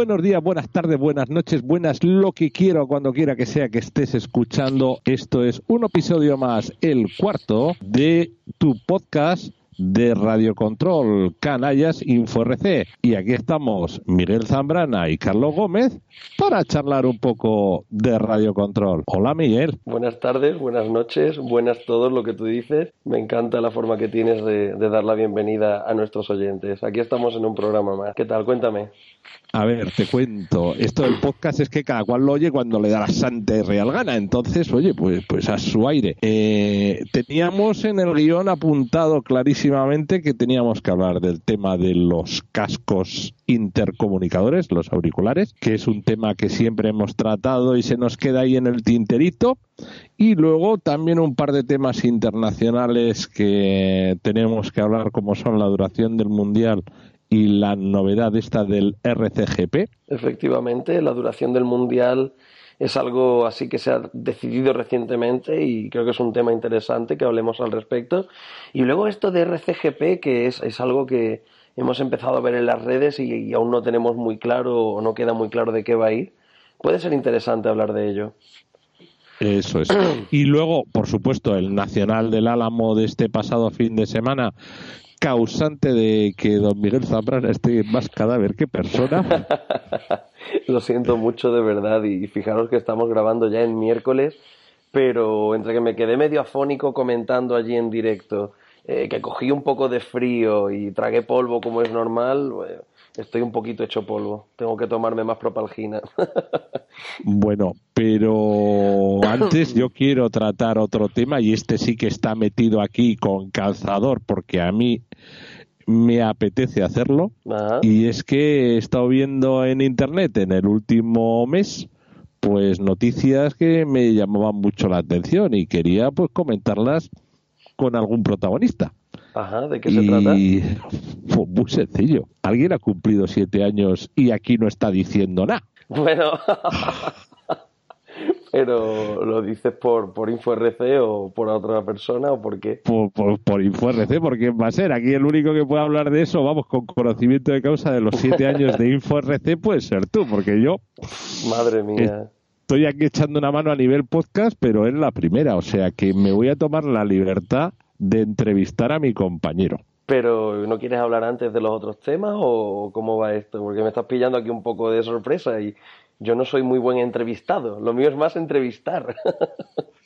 Buenos días, buenas tardes, buenas noches, buenas lo que quiero cuando quiera que sea que estés escuchando. Esto es un episodio más, el cuarto de tu podcast de Radio Control, Canallas InfoRC. Y aquí estamos Miguel Zambrana y Carlos Gómez para charlar un poco de Radio Control. Hola Miguel. Buenas tardes, buenas noches, buenas todo lo que tú dices. Me encanta la forma que tienes de, de dar la bienvenida a nuestros oyentes. Aquí estamos en un programa más. ¿Qué tal? Cuéntame. A ver, te cuento. Esto del podcast es que cada cual lo oye cuando le da la santa y real gana. Entonces, oye, pues, pues a su aire. Eh, teníamos en el guion apuntado clarísimamente que teníamos que hablar del tema de los cascos intercomunicadores, los auriculares, que es un tema que siempre hemos tratado y se nos queda ahí en el tinterito. Y luego también un par de temas internacionales que tenemos que hablar, como son la duración del Mundial y la novedad esta del RCGP. Efectivamente, la duración del Mundial es algo así que se ha decidido recientemente y creo que es un tema interesante que hablemos al respecto. Y luego esto de RCGP, que es, es algo que hemos empezado a ver en las redes y, y aún no tenemos muy claro o no queda muy claro de qué va a ir. Puede ser interesante hablar de ello. Eso es. Y luego, por supuesto, el Nacional del Álamo de este pasado fin de semana, causante de que don Miguel Zambrana esté más cadáver que persona. Lo siento mucho de verdad y fijaros que estamos grabando ya en miércoles, pero entre que me quedé medio afónico comentando allí en directo, eh, que cogí un poco de frío y tragué polvo como es normal, bueno, estoy un poquito hecho polvo. Tengo que tomarme más propalgina. bueno, pero antes yo quiero tratar otro tema y este sí que está metido aquí con calzador porque a mí me apetece hacerlo. Ajá. Y es que he estado viendo en internet en el último mes pues noticias que me llamaban mucho la atención y quería pues comentarlas con algún protagonista. Ajá, ¿de qué se trata? Y fue muy sencillo. Alguien ha cumplido siete años y aquí no está diciendo nada. Bueno, pero ¿lo dices por, por InfoRC o por otra persona o por qué? Por, por, por InfoRC, ¿por quién va a ser? Aquí el único que puede hablar de eso, vamos, con conocimiento de causa de los siete años de InfoRC puede ser tú, porque yo Madre mía. estoy aquí echando una mano a nivel podcast, pero es la primera, o sea que me voy a tomar la libertad de entrevistar a mi compañero. Pero ¿no quieres hablar antes de los otros temas o cómo va esto? Porque me estás pillando aquí un poco de sorpresa y yo no soy muy buen entrevistado. Lo mío es más entrevistar.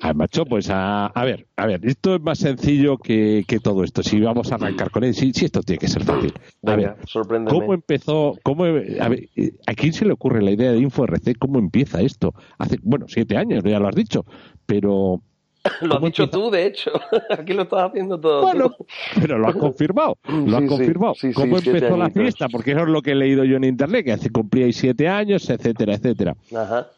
Ah, macho, pues a, a ver, a ver, esto es más sencillo que, que todo esto. Si vamos a arrancar con él, sí, sí, esto tiene que ser fácil. A Venga, ver. ¿cómo empezó? Cómo, a, ver, eh, ¿A quién se le ocurre la idea de InfoRC? ¿Cómo empieza esto? Hace, bueno, siete años, ya lo has dicho, pero Lo has ¿cómo dicho tú, de hecho. Aquí lo estás haciendo todo Bueno, tú. pero lo has confirmado, lo has Sí, confirmado. sí, sí, ¿Cómo empezó la fiesta? Porque eso es lo que he leído yo en internet, que hace cumplíais siete años, etcétera, etcétera. Ajá.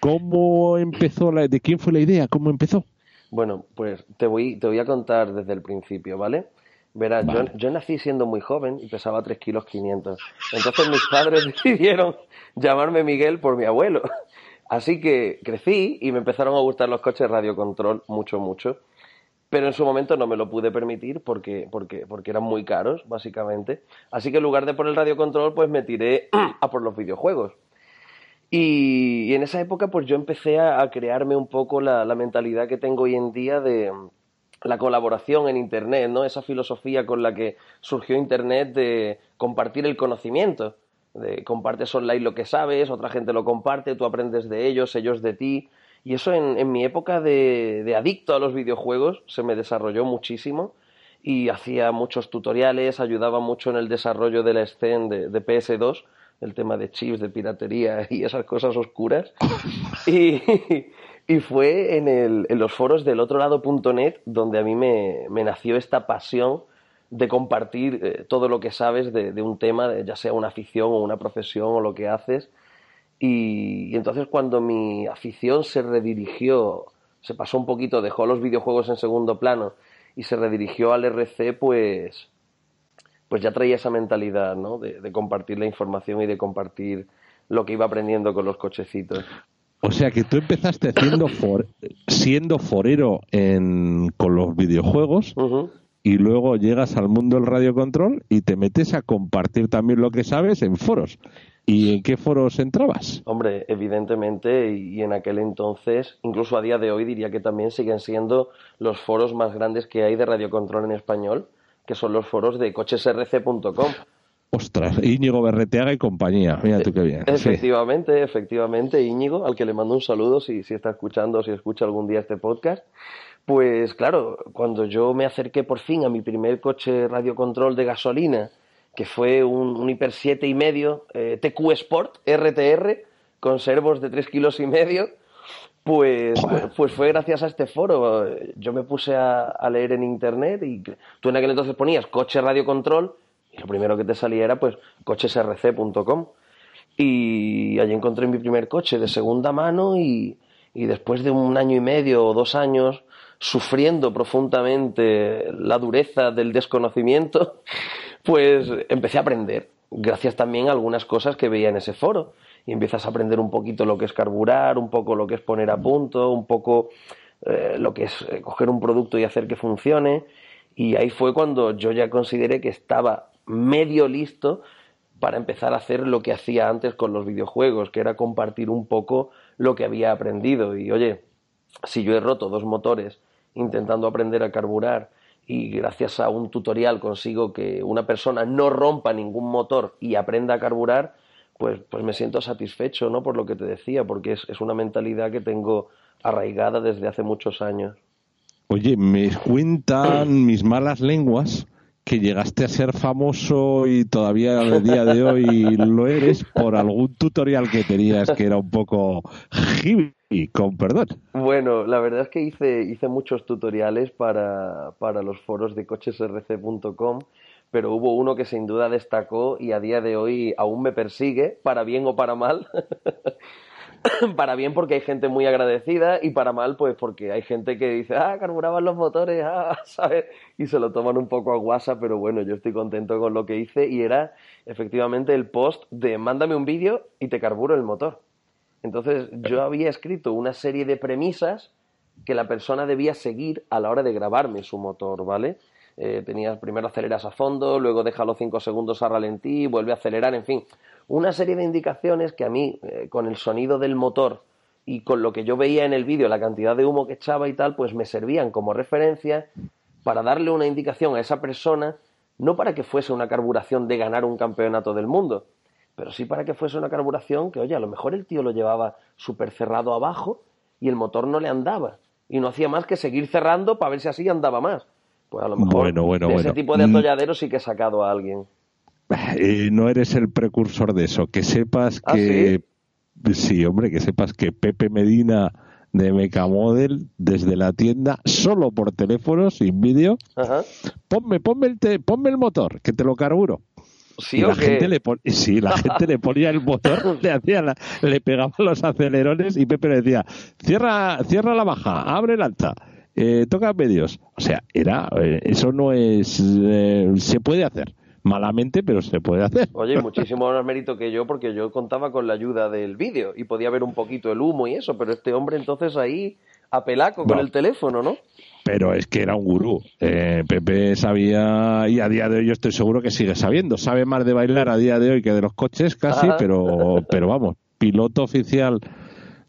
¿Cómo empezó la, de quién fue la idea? ¿Cómo empezó? Bueno, pues te voy, te voy a contar desde el principio, ¿vale? Verás, Vale. yo, yo nací siendo muy joven y pesaba 3 kilos 500. Entonces mis padres decidieron llamarme Miguel por mi abuelo. Así que crecí y me empezaron a gustar los coches radio control mucho, mucho. Pero en su momento no me lo pude permitir porque, porque, porque eran muy caros, básicamente. Así que en lugar de por el radio control, pues me tiré a por los videojuegos. Y, en esa época, pues yo empecé a, crearme un poco la, la mentalidad que tengo hoy en día de mm, la colaboración en Internet, ¿no? Esa filosofía con la que surgió Internet de compartir el conocimiento, de compartes online lo que sabes, otra gente lo comparte, tú aprendes de ellos, ellos de ti. Y eso en, mi época de, adicto a los videojuegos se me desarrolló muchísimo y hacía muchos tutoriales, ayudaba mucho en el desarrollo de la escena de, de PS2, el tema de chips, de piratería y esas cosas oscuras. Y, fue en, los foros del otro lado.net donde a mí me nació esta pasión de compartir eh, todo lo que sabes de, un tema, ya sea una afición o una profesión o lo que haces. Y, entonces cuando mi afición se redirigió, se pasó un poquito, dejó los videojuegos en segundo plano y se redirigió al RC, pues, pues ya traía esa mentalidad, ¿no? De, compartir la información y de compartir lo que iba aprendiendo con los cochecitos. O sea que tú empezaste siendo, siendo forero con los videojuegos y luego llegas al mundo del radiocontrol y te metes a compartir también lo que sabes en foros. ¿Y en qué foros entrabas? Hombre, evidentemente, y en aquel entonces, incluso a día de hoy, diría que también siguen siendo los foros más grandes que hay de radiocontrol en español, que son los foros de cochesrc.com. Ostras, Íñigo Berreteaga y compañía. Mira tú qué bien. Efectivamente, efectivamente, Íñigo, al que le mando un saludo si, si está escuchando, si escucha algún día este podcast. Pues claro, cuando yo me acerqué por fin a mi primer coche radiocontrol de gasolina, que fue un, un Hiper 7 y medio eh, TQ Sport RTR con servos de 3 kilos y medio, pues, pues fue gracias a este foro. Yo me puse a, leer en internet y tú en aquel entonces ponías coche radiocontrol y lo primero que te salía era pues cochesrc.com y allí encontré mi primer coche de segunda mano y, y después de un año y medio o dos años sufriendo profundamente la dureza del desconocimiento, pues empecé a aprender, gracias también a algunas cosas que veía en ese foro. Y empiezas a aprender un poquito lo que es carburar, un poco lo que es poner a punto, un poco eh, lo que es eh, coger un producto y hacer que funcione. Y ahí fue cuando yo ya consideré que estaba medio listo para empezar a hacer lo que hacía antes con los videojuegos, que era compartir un poco lo que había aprendido. Y oye, si yo he roto dos motores intentando aprender a carburar y gracias a un tutorial consigo que una persona no rompa ningún motor y aprenda a carburar, pues, pues me siento satisfecho, ¿no? Por lo que te decía, porque es, es una mentalidad que tengo arraigada desde hace muchos años. Oye, me cuentan mis malas lenguas que llegaste a ser famoso y todavía al día de hoy lo eres por algún tutorial que tenías que era un poco y con perdón. Bueno, la verdad es que hice, hice muchos tutoriales para, para los foros de cochesrc.com, pero hubo uno que sin duda destacó y a día de hoy aún me persigue, para bien o para mal. para bien porque hay gente muy agradecida y para mal pues porque hay gente que dice, ah, carburaban los motores, ah, ¿sabes? Y se lo toman un poco a guasa, pero bueno, yo estoy contento con lo que hice y era efectivamente el post de mándame un vídeo y te carburo el motor. Entonces yo había escrito una serie de premisas que la persona debía seguir a la hora de grabarme su motor, ¿vale? Eh, tenías primero aceleras a fondo, luego déjalo cinco segundos a ralentí, vuelve a acelerar, en fin, una serie de indicaciones que a mí, eh, con el sonido del motor y con lo que yo veía en el vídeo, la cantidad de humo que echaba y tal, pues me servían como referencia para darle una indicación a esa persona, no para que fuese una carburación de ganar un campeonato del mundo, pero sí para que fuese una carburación que, oye, a lo mejor el tío lo llevaba súper cerrado abajo y el motor no le andaba. Y no hacía más que seguir cerrando para ver si así andaba más. Pues a lo mejor de ese tipo de mm. atolladero sí que he sacado a alguien. Eh, no eres el precursor de eso. Que sepas ¿Ah, que... sí? hombre, que sepas que Pepe Medina de Mecamodel desde la tienda, solo por teléfono, sin vídeo, ponme, ponme, el ponme el motor, que te lo carburo. ¿Sí la gente le sí, la gente le ponía el motor, le hacía le pegaba los acelerones y Pepe le decía, cierra, cierra la baja, abre el alta, eh, toca medios. O sea, era, eh, eso no es, eh, se puede hacer. Malamente, pero se puede hacer. Oye, muchísimo más mérito que yo, porque yo contaba con la ayuda del vídeo y podía ver un poquito el humo y eso, pero este hombre entonces ahí a pelaco con el teléfono, ¿no? Pero es que era un gurú. Eh, Pepe sabía, y a día de hoy yo estoy seguro que sigue sabiendo. Sabe más de bailar a día de hoy que de los coches casi, pero, pero vamos, piloto oficial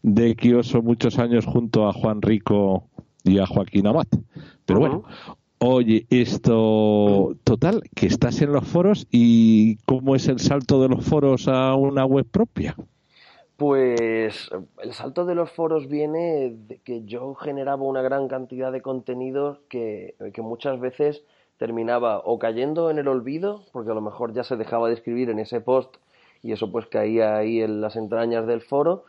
de Kioso muchos años junto a Juan Rico y a Joaquín Amat. Pero bueno, oye, esto, total, que estás en los foros y cómo es el salto de los foros a una web propia. Pues el salto de los foros viene de que yo generaba una gran cantidad de contenidos que, muchas veces terminaba o cayendo en el olvido, porque a lo mejor ya se dejaba de escribir en ese post y eso pues caía ahí en las entrañas del foro,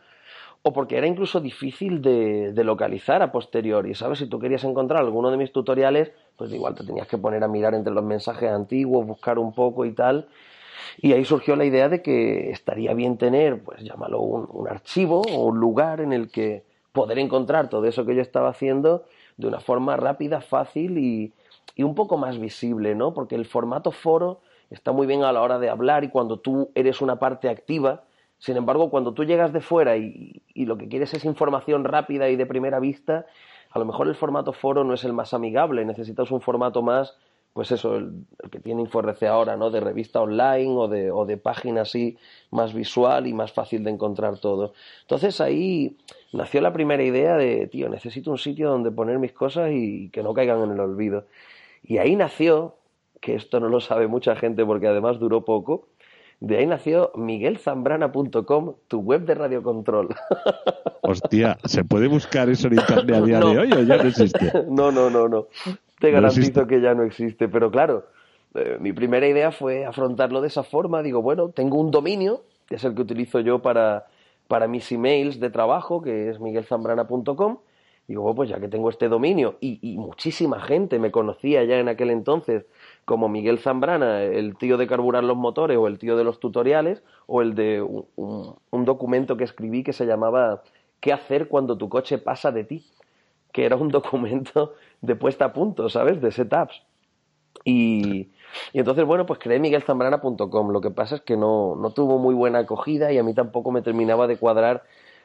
o porque era incluso difícil de, de localizar a posteriori, ¿sabes? Si tú querías encontrar alguno de mis tutoriales, pues igual te tenías que poner a mirar entre los mensajes antiguos, buscar un poco y tal. Y ahí surgió la idea de que estaría bien tener, pues llámalo un, archivo o un lugar en el que poder encontrar todo eso que yo estaba haciendo de una forma rápida, fácil y, y un poco más visible, ¿no? Porque el formato foro está muy bien a la hora de hablar y cuando tú eres una parte activa. Sin embargo, cuando tú llegas de fuera y, y lo que quieres es información rápida y de primera vista, a lo mejor el formato foro no es el más amigable, necesitas un formato más, pues eso, el, que tiene InfoRC ahora, ¿no? De revista online o de, o de página así más visual y más fácil de encontrar todo. Entonces ahí nació la primera idea de, tío, necesito un sitio donde poner mis cosas y que no caigan en el olvido. Y ahí nació, que esto no lo sabe mucha gente porque además duró poco, de ahí nació miguelzambrana.com, tu web de radiocontrol. Hostia, ¿se puede buscar eso en internet a día de hoy o ya no existe? No, no, no, no. Te garantizo que ya no existe, pero claro, eh, mi primera idea fue afrontarlo de esa forma. Digo, bueno, tengo un dominio, que es el que utilizo yo para, para mis emails de trabajo, que es miguelzambrana.com. Digo, bueno, pues ya que tengo este dominio y, y muchísima gente me conocía ya en aquel entonces como Miguel Zambrana, el tío de carburar los motores o el tío de los tutoriales, o el de un, documento que escribí que se llamaba ¿Qué hacer cuando tu coche pasa de ti? que era un documento de puesta a punto, ¿sabes? De setups. Y, y entonces, bueno, pues creé miguelzambrana.com. Lo que pasa es que no, no, tuvo muy buena acogida y a mí tampoco me terminaba de cuadrar,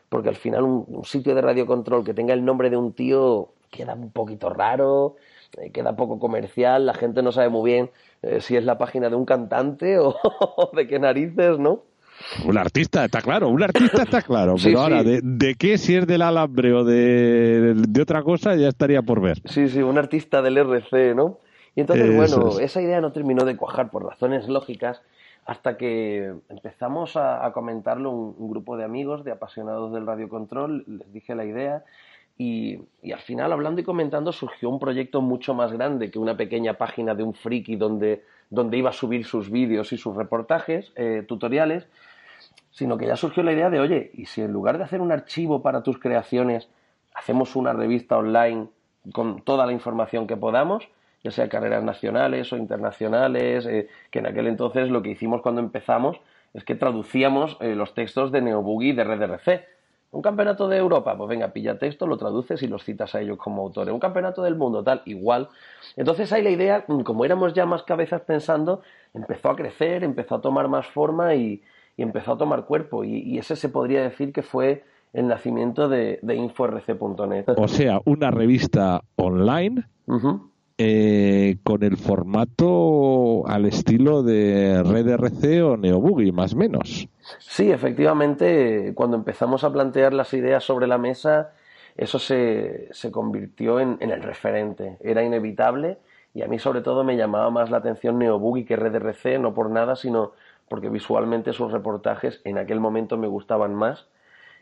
porque al final un, sitio de radiocontrol que tenga el nombre de un tío queda un poquito raro, eh, queda poco comercial, la gente no sabe muy bien eh, si es la página de un cantante o de qué narices, ¿no? Un artista, está claro, un artista está claro, pero ahora, de, qué, si es del alambre o de, otra cosa, ya estaría por ver. Sí, sí, un artista del RC, ¿no? Y entonces, bueno, esa idea no terminó de cuajar por razones lógicas hasta que empezamos a, comentarlo un, un, grupo de amigos, de apasionados del radiocontrol, les dije la idea y, al final, hablando y comentando, surgió un proyecto mucho más grande que una pequeña página de un friki donde, donde iba a subir sus vídeos y sus reportajes, eh, tutoriales, sino que ya surgió la idea de, oye, ¿y si en lugar de hacer un archivo para tus creaciones, hacemos una revista online con toda la información que podamos? ya sea carreras nacionales o internacionales, eh, que en aquel entonces lo que hicimos cuando empezamos es que traducíamos eh, los textos de Neoboogie de RDRC un campeonato de Europa, pues venga, pilla texto, lo traduces y los citas a ellos como autores. Un campeonato del mundo, tal, igual. Entonces ahí la idea, como éramos ya más cabezas pensando, empezó a crecer, empezó a tomar más forma y, empezó a tomar cuerpo. Y, ese se podría decir que fue el nacimiento de, de InfoRC.net. O sea, una revista online eh, con el formato al estilo de Red RC o NeoBoogie, más o menos. Sí, efectivamente, cuando empezamos a plantear las ideas sobre la mesa, eso se, se convirtió en, el referente. Era inevitable y a mí sobre todo me llamaba más la atención NeoBoogie que Red RC, no por nada, sino porque visualmente sus reportajes en aquel momento me gustaban más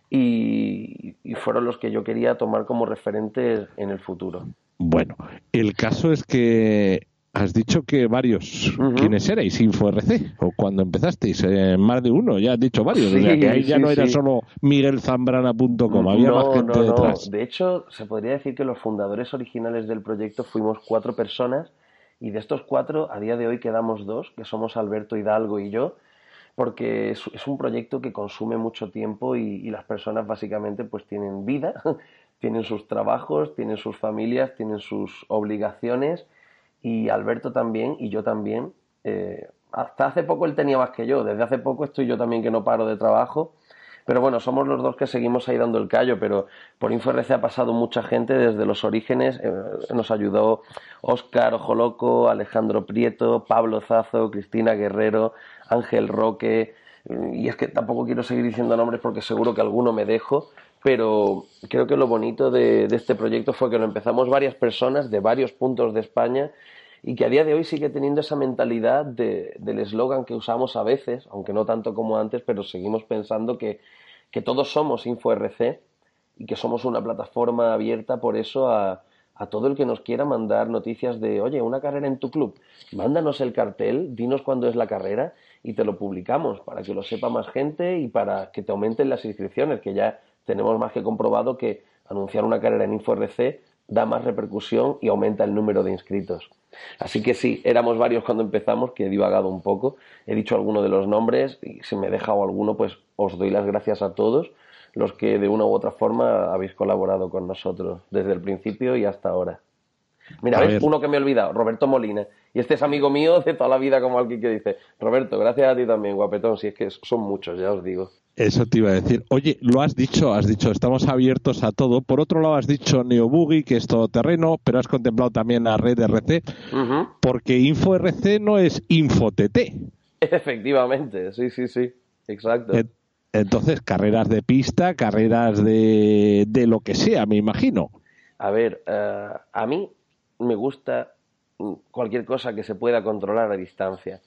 y, y fueron los que yo quería tomar como referentes en el futuro. Bueno, el caso es que has dicho que varios. ¿Quiénes erais? InfoRC. O cuando empezasteis, eh, más de uno, ya has dicho varios. o sea, que ahí ya no era solo miguelzambrana.com, había más gente detrás. De hecho, se podría decir que los fundadores originales del proyecto fuimos cuatro personas. Y de estos cuatro, a día de hoy quedamos dos, que somos Alberto Hidalgo y yo, porque es, un proyecto que consume mucho tiempo y, las personas básicamente pues tienen vida tienen sus trabajos, tienen sus familias, tienen sus obligaciones y Alberto también y yo también. Eh, hasta hace poco él tenía más que yo, desde hace poco estoy yo también que no paro de trabajo. Pero bueno, somos los dos que seguimos ahí dando el callo, pero por InfoRC ha pasado mucha gente desde los orígenes. Eh, nos ayudó Óscar Ojoloco, Alejandro Prieto, Pablo Zazo, Cristina Guerrero, Ángel Roque. Y es que tampoco quiero seguir diciendo nombres porque seguro que alguno me dejo, pero creo que lo bonito de, este proyecto fue que lo empezamos varias personas de varios puntos de España y que a día de hoy sigue teniendo esa mentalidad del eslogan que usamos a veces, aunque no tanto como antes, pero seguimos pensando que, que todos somos InfoRC y que somos una plataforma abierta por eso a, a todo el que nos quiera mandar noticias de, oye, una carrera en tu club, mándanos el cartel, dinos cuándo es la carrera y te lo publicamos para que lo sepa más gente y para que te aumenten las inscripciones, que ya tenemos más que comprobado que anunciar una carrera en InfoRC da más repercusión y aumenta el número de inscritos. Así que sí, éramos varios cuando empezamos, que he divagado un poco, he dicho algunos de los nombres y si me he dejado alguno, pues os doy las gracias a todos los que de una u otra forma habéis colaborado con nosotros desde el principio y hasta ahora. Mira, ¿ves? Uno que me he olvidado, Roberto Molina. Y este es amigo mío de toda la vida, como alguien que dice, Roberto, gracias a ti también, guapetón, si es que son muchos, ya os digo. Eso te iba a decir. Oye, lo has dicho, has dicho, estamos abiertos a todo. Por otro lado, has dicho NeoBoogie, que es todoterreno, pero has contemplado también a Red RC, porque InfoRC no es InfoTT. Efectivamente, sí, sí, sí, exacto. Entonces, carreras de pista, carreras de, de lo que sea, me imagino. A ver, eh, a mí me gusta cualquier cosa que se pueda controlar a distancia.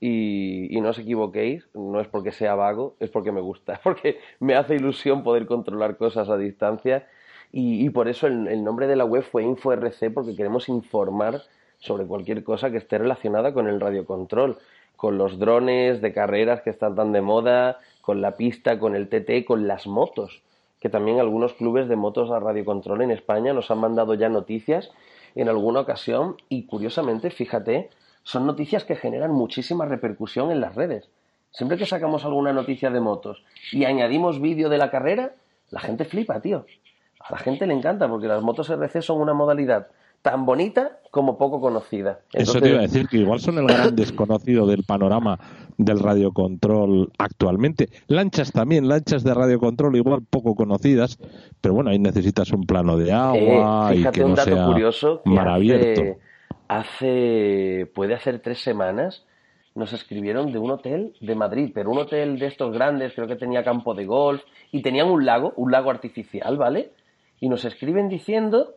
Y, no os equivoquéis, no es porque sea vago, es porque me gusta, porque me hace ilusión poder controlar cosas a distancia. Y, por eso el, el, nombre de la web fue InfoRC, porque queremos informar sobre cualquier cosa que esté relacionada con el radiocontrol, con los drones de carreras que están tan de moda, con la pista, con el TT, con las motos, que también algunos clubes de motos a radiocontrol en España nos han mandado ya noticias en alguna ocasión y curiosamente, fíjate, son noticias que generan muchísima repercusión en las redes. Siempre que sacamos alguna noticia de motos y añadimos vídeo de la carrera, la gente flipa, tío. A la gente le encanta porque las motos RC son una modalidad tan bonita como poco conocida. Eso te iba a decir, que igual son el gran desconocido del panorama del radiocontrol actualmente. Lanchas también, lanchas de radiocontrol igual poco conocidas, pero bueno, ahí necesitas un plano de agua eh, y que un no dato sea curioso mar abierto. Hace, puede hacer tres semanas, nos escribieron de un hotel de Madrid, pero un hotel de estos grandes, creo que tenía campo de golf y tenían un lago, un lago artificial, ¿vale? Y nos escriben diciendo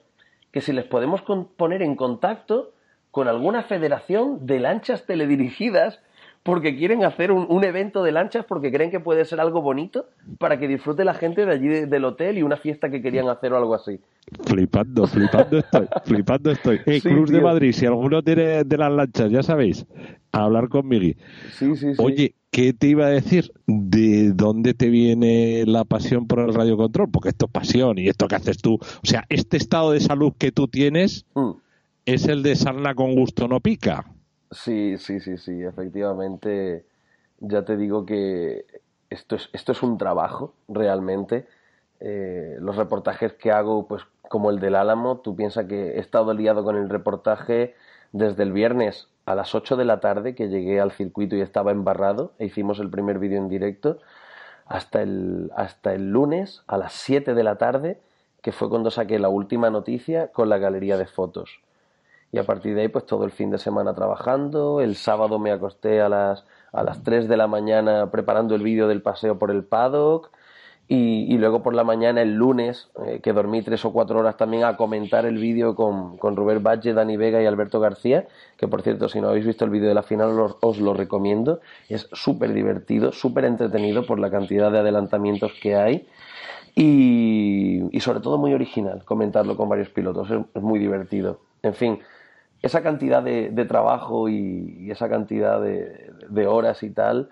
que si les podemos poner en contacto con alguna federación de lanchas teledirigidas porque quieren hacer un, evento de lanchas porque creen que puede ser algo bonito para que disfrute la gente de allí del hotel y una fiesta que querían hacer o algo así. Flipando, flipando estoy, flipando estoy. Eh, Cruz de Madrid, si alguno tiene de las lanchas, ya sabéis, a hablar conmigo. Sí, sí, sí. Oye, ¿qué te iba a decir? ¿De dónde te viene la pasión por el radiocontrol? Porque esto es pasión y esto que haces tú. O sea, este estado de salud que tú tienes mm. es el de sarna con gusto no pica. Sí, sí, sí, sí, efectivamente. Ya te digo que esto es, esto es un trabajo, realmente. Eh, los reportajes que hago, pues como el del Álamo, tú piensas que he estado liado con el reportaje desde el viernes a las 8 de la tarde, que llegué al circuito y estaba embarrado, e hicimos el primer vídeo en directo, hasta el, hasta el lunes a las 7 de la tarde, que fue cuando saqué la última noticia con la galería de fotos. Y a partir de ahí pues todo el fin de semana trabajando, el sábado me acosté a las, a las 3 de la mañana preparando el vídeo del paseo por el paddock y, luego por la mañana el lunes, eh, que dormí tres o cuatro horas también a comentar el vídeo con, con Rubén Valle, Dani Vega y Alberto García, que por cierto si no habéis visto el vídeo de la final os, lo recomiendo, es súper divertido, súper entretenido por la cantidad de adelantamientos que hay. Y, y, sobre todo muy original comentarlo con varios pilotos, es muy divertido. En fin, esa cantidad de, trabajo y, esa cantidad de, horas y tal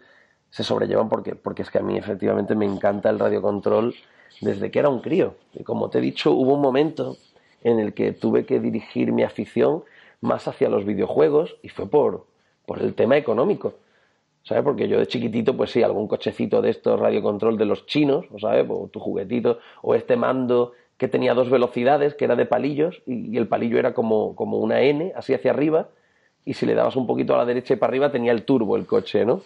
se sobrellevan porque, porque es que a mí efectivamente me encanta el radiocontrol desde que era un crío. Y como te he dicho, hubo un momento en el que tuve que dirigir mi afición más hacia los videojuegos y fue por, por el tema económico. ¿Sabes? Porque yo de chiquitito, pues sí, algún cochecito de estos radiocontrol de los chinos, ¿sabes? O tu juguetito, o este mando que tenía dos velocidades, que era de palillos, y, el palillo era como, como una N, así hacia arriba, y si le dabas un poquito a la derecha y para arriba tenía el turbo el coche, ¿no?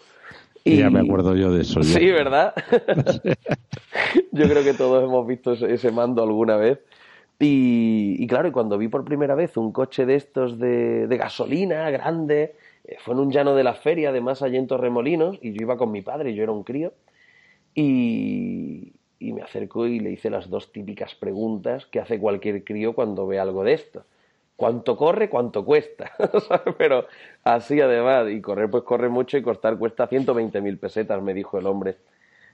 Y... Ya me acuerdo yo de eso. Sí, ¿verdad? yo creo que todos hemos visto ese, mando alguna vez. Y, claro, y cuando vi por primera vez un coche de estos de, de gasolina grande, eh, fue en un llano de la feria, además allí en Torremolinos, y yo iba con mi padre, yo era un crío, y, y me acercó y le hice las dos típicas preguntas que hace cualquier crío cuando ve algo de esto. ¿Cuánto corre? ¿Cuánto cuesta? Pero así además, y correr pues corre mucho y costar cuesta 120.000 pesetas, me dijo el hombre.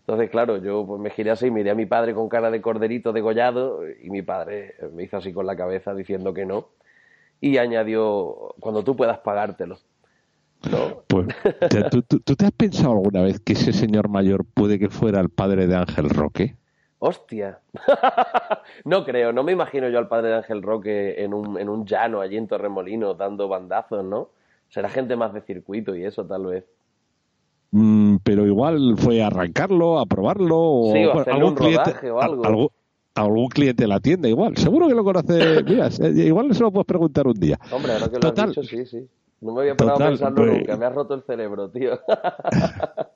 Entonces, claro, yo pues, me giré así, miré a mi padre con cara de corderito degollado y mi padre me hizo así con la cabeza diciendo que no y añadió, cuando tú puedas pagártelo. Pues, ¿tú, te has pensado alguna vez que ese señor mayor puede que fuera el padre de Ángel Roque? Hostia. no creo, no me imagino yo al padre de Ángel Roque en un, en un llano allí en Torremolinos dando bandazos, ¿no? Será gente más de circuito y eso tal vez. Mm, pero igual fue a arrancarlo, a probarlo o, Sí, o bueno, hacerle un rodaje o algo. algún, algún cliente de la tienda igual. Seguro que lo conoce. Mira, igual se lo puedes preguntar un día. Hombre, ahora que lo Total. has dicho, sí, sí. No me había parado Total, a pensarlo pues- nunca, me has roto el cerebro, tío.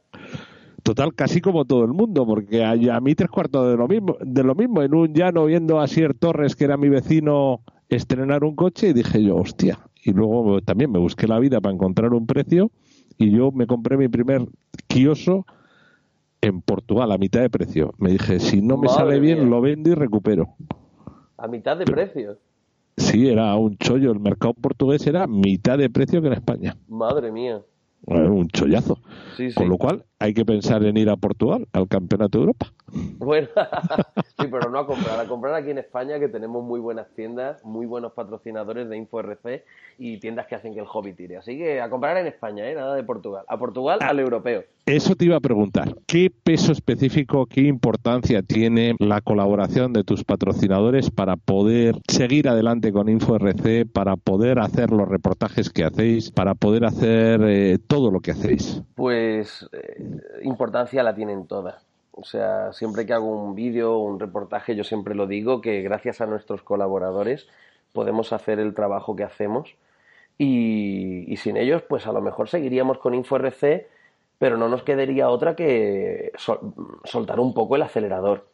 Total, casi como todo el mundo, porque a, a mí tres cuartos de lo mismo, de lo mismo, en un llano viendo a Sier Torres, que era mi vecino, estrenar un coche, y dije yo, hostia. Y luego también me busqué la vida para encontrar un precio, y yo me compré mi primer Kioso en Portugal, a mitad de precio. Me dije, si no me Madre sale bien, mía. lo vendo y recupero. A mitad de precio. Sí, era un chollo. El mercado portugués era mitad de precio que en España. Madre mía. Un chollazo. Sí, sí. Con lo cual, hay que pensar en ir a Portugal, al Campeonato de Europa. Bueno, sí, pero no a comprar, a comprar aquí en España que tenemos muy buenas tiendas, muy buenos patrocinadores de InfoRC y tiendas que hacen que el hobby tire. Así que a comprar en España, ¿eh? nada de Portugal. A Portugal, al europeo. Eso te iba a preguntar. ¿Qué peso específico, qué importancia tiene la colaboración de tus patrocinadores para poder seguir adelante con InfoRC, para poder hacer los reportajes que hacéis, para poder hacer eh, todo lo que hacéis? Pues eh, importancia la tienen todas. O sea, siempre que hago un vídeo o un reportaje, yo siempre lo digo, que gracias a nuestros colaboradores podemos hacer el trabajo que hacemos y, y sin ellos, pues a lo mejor seguiríamos con InfoRC, pero no nos quedaría otra que sol- soltar un poco el acelerador.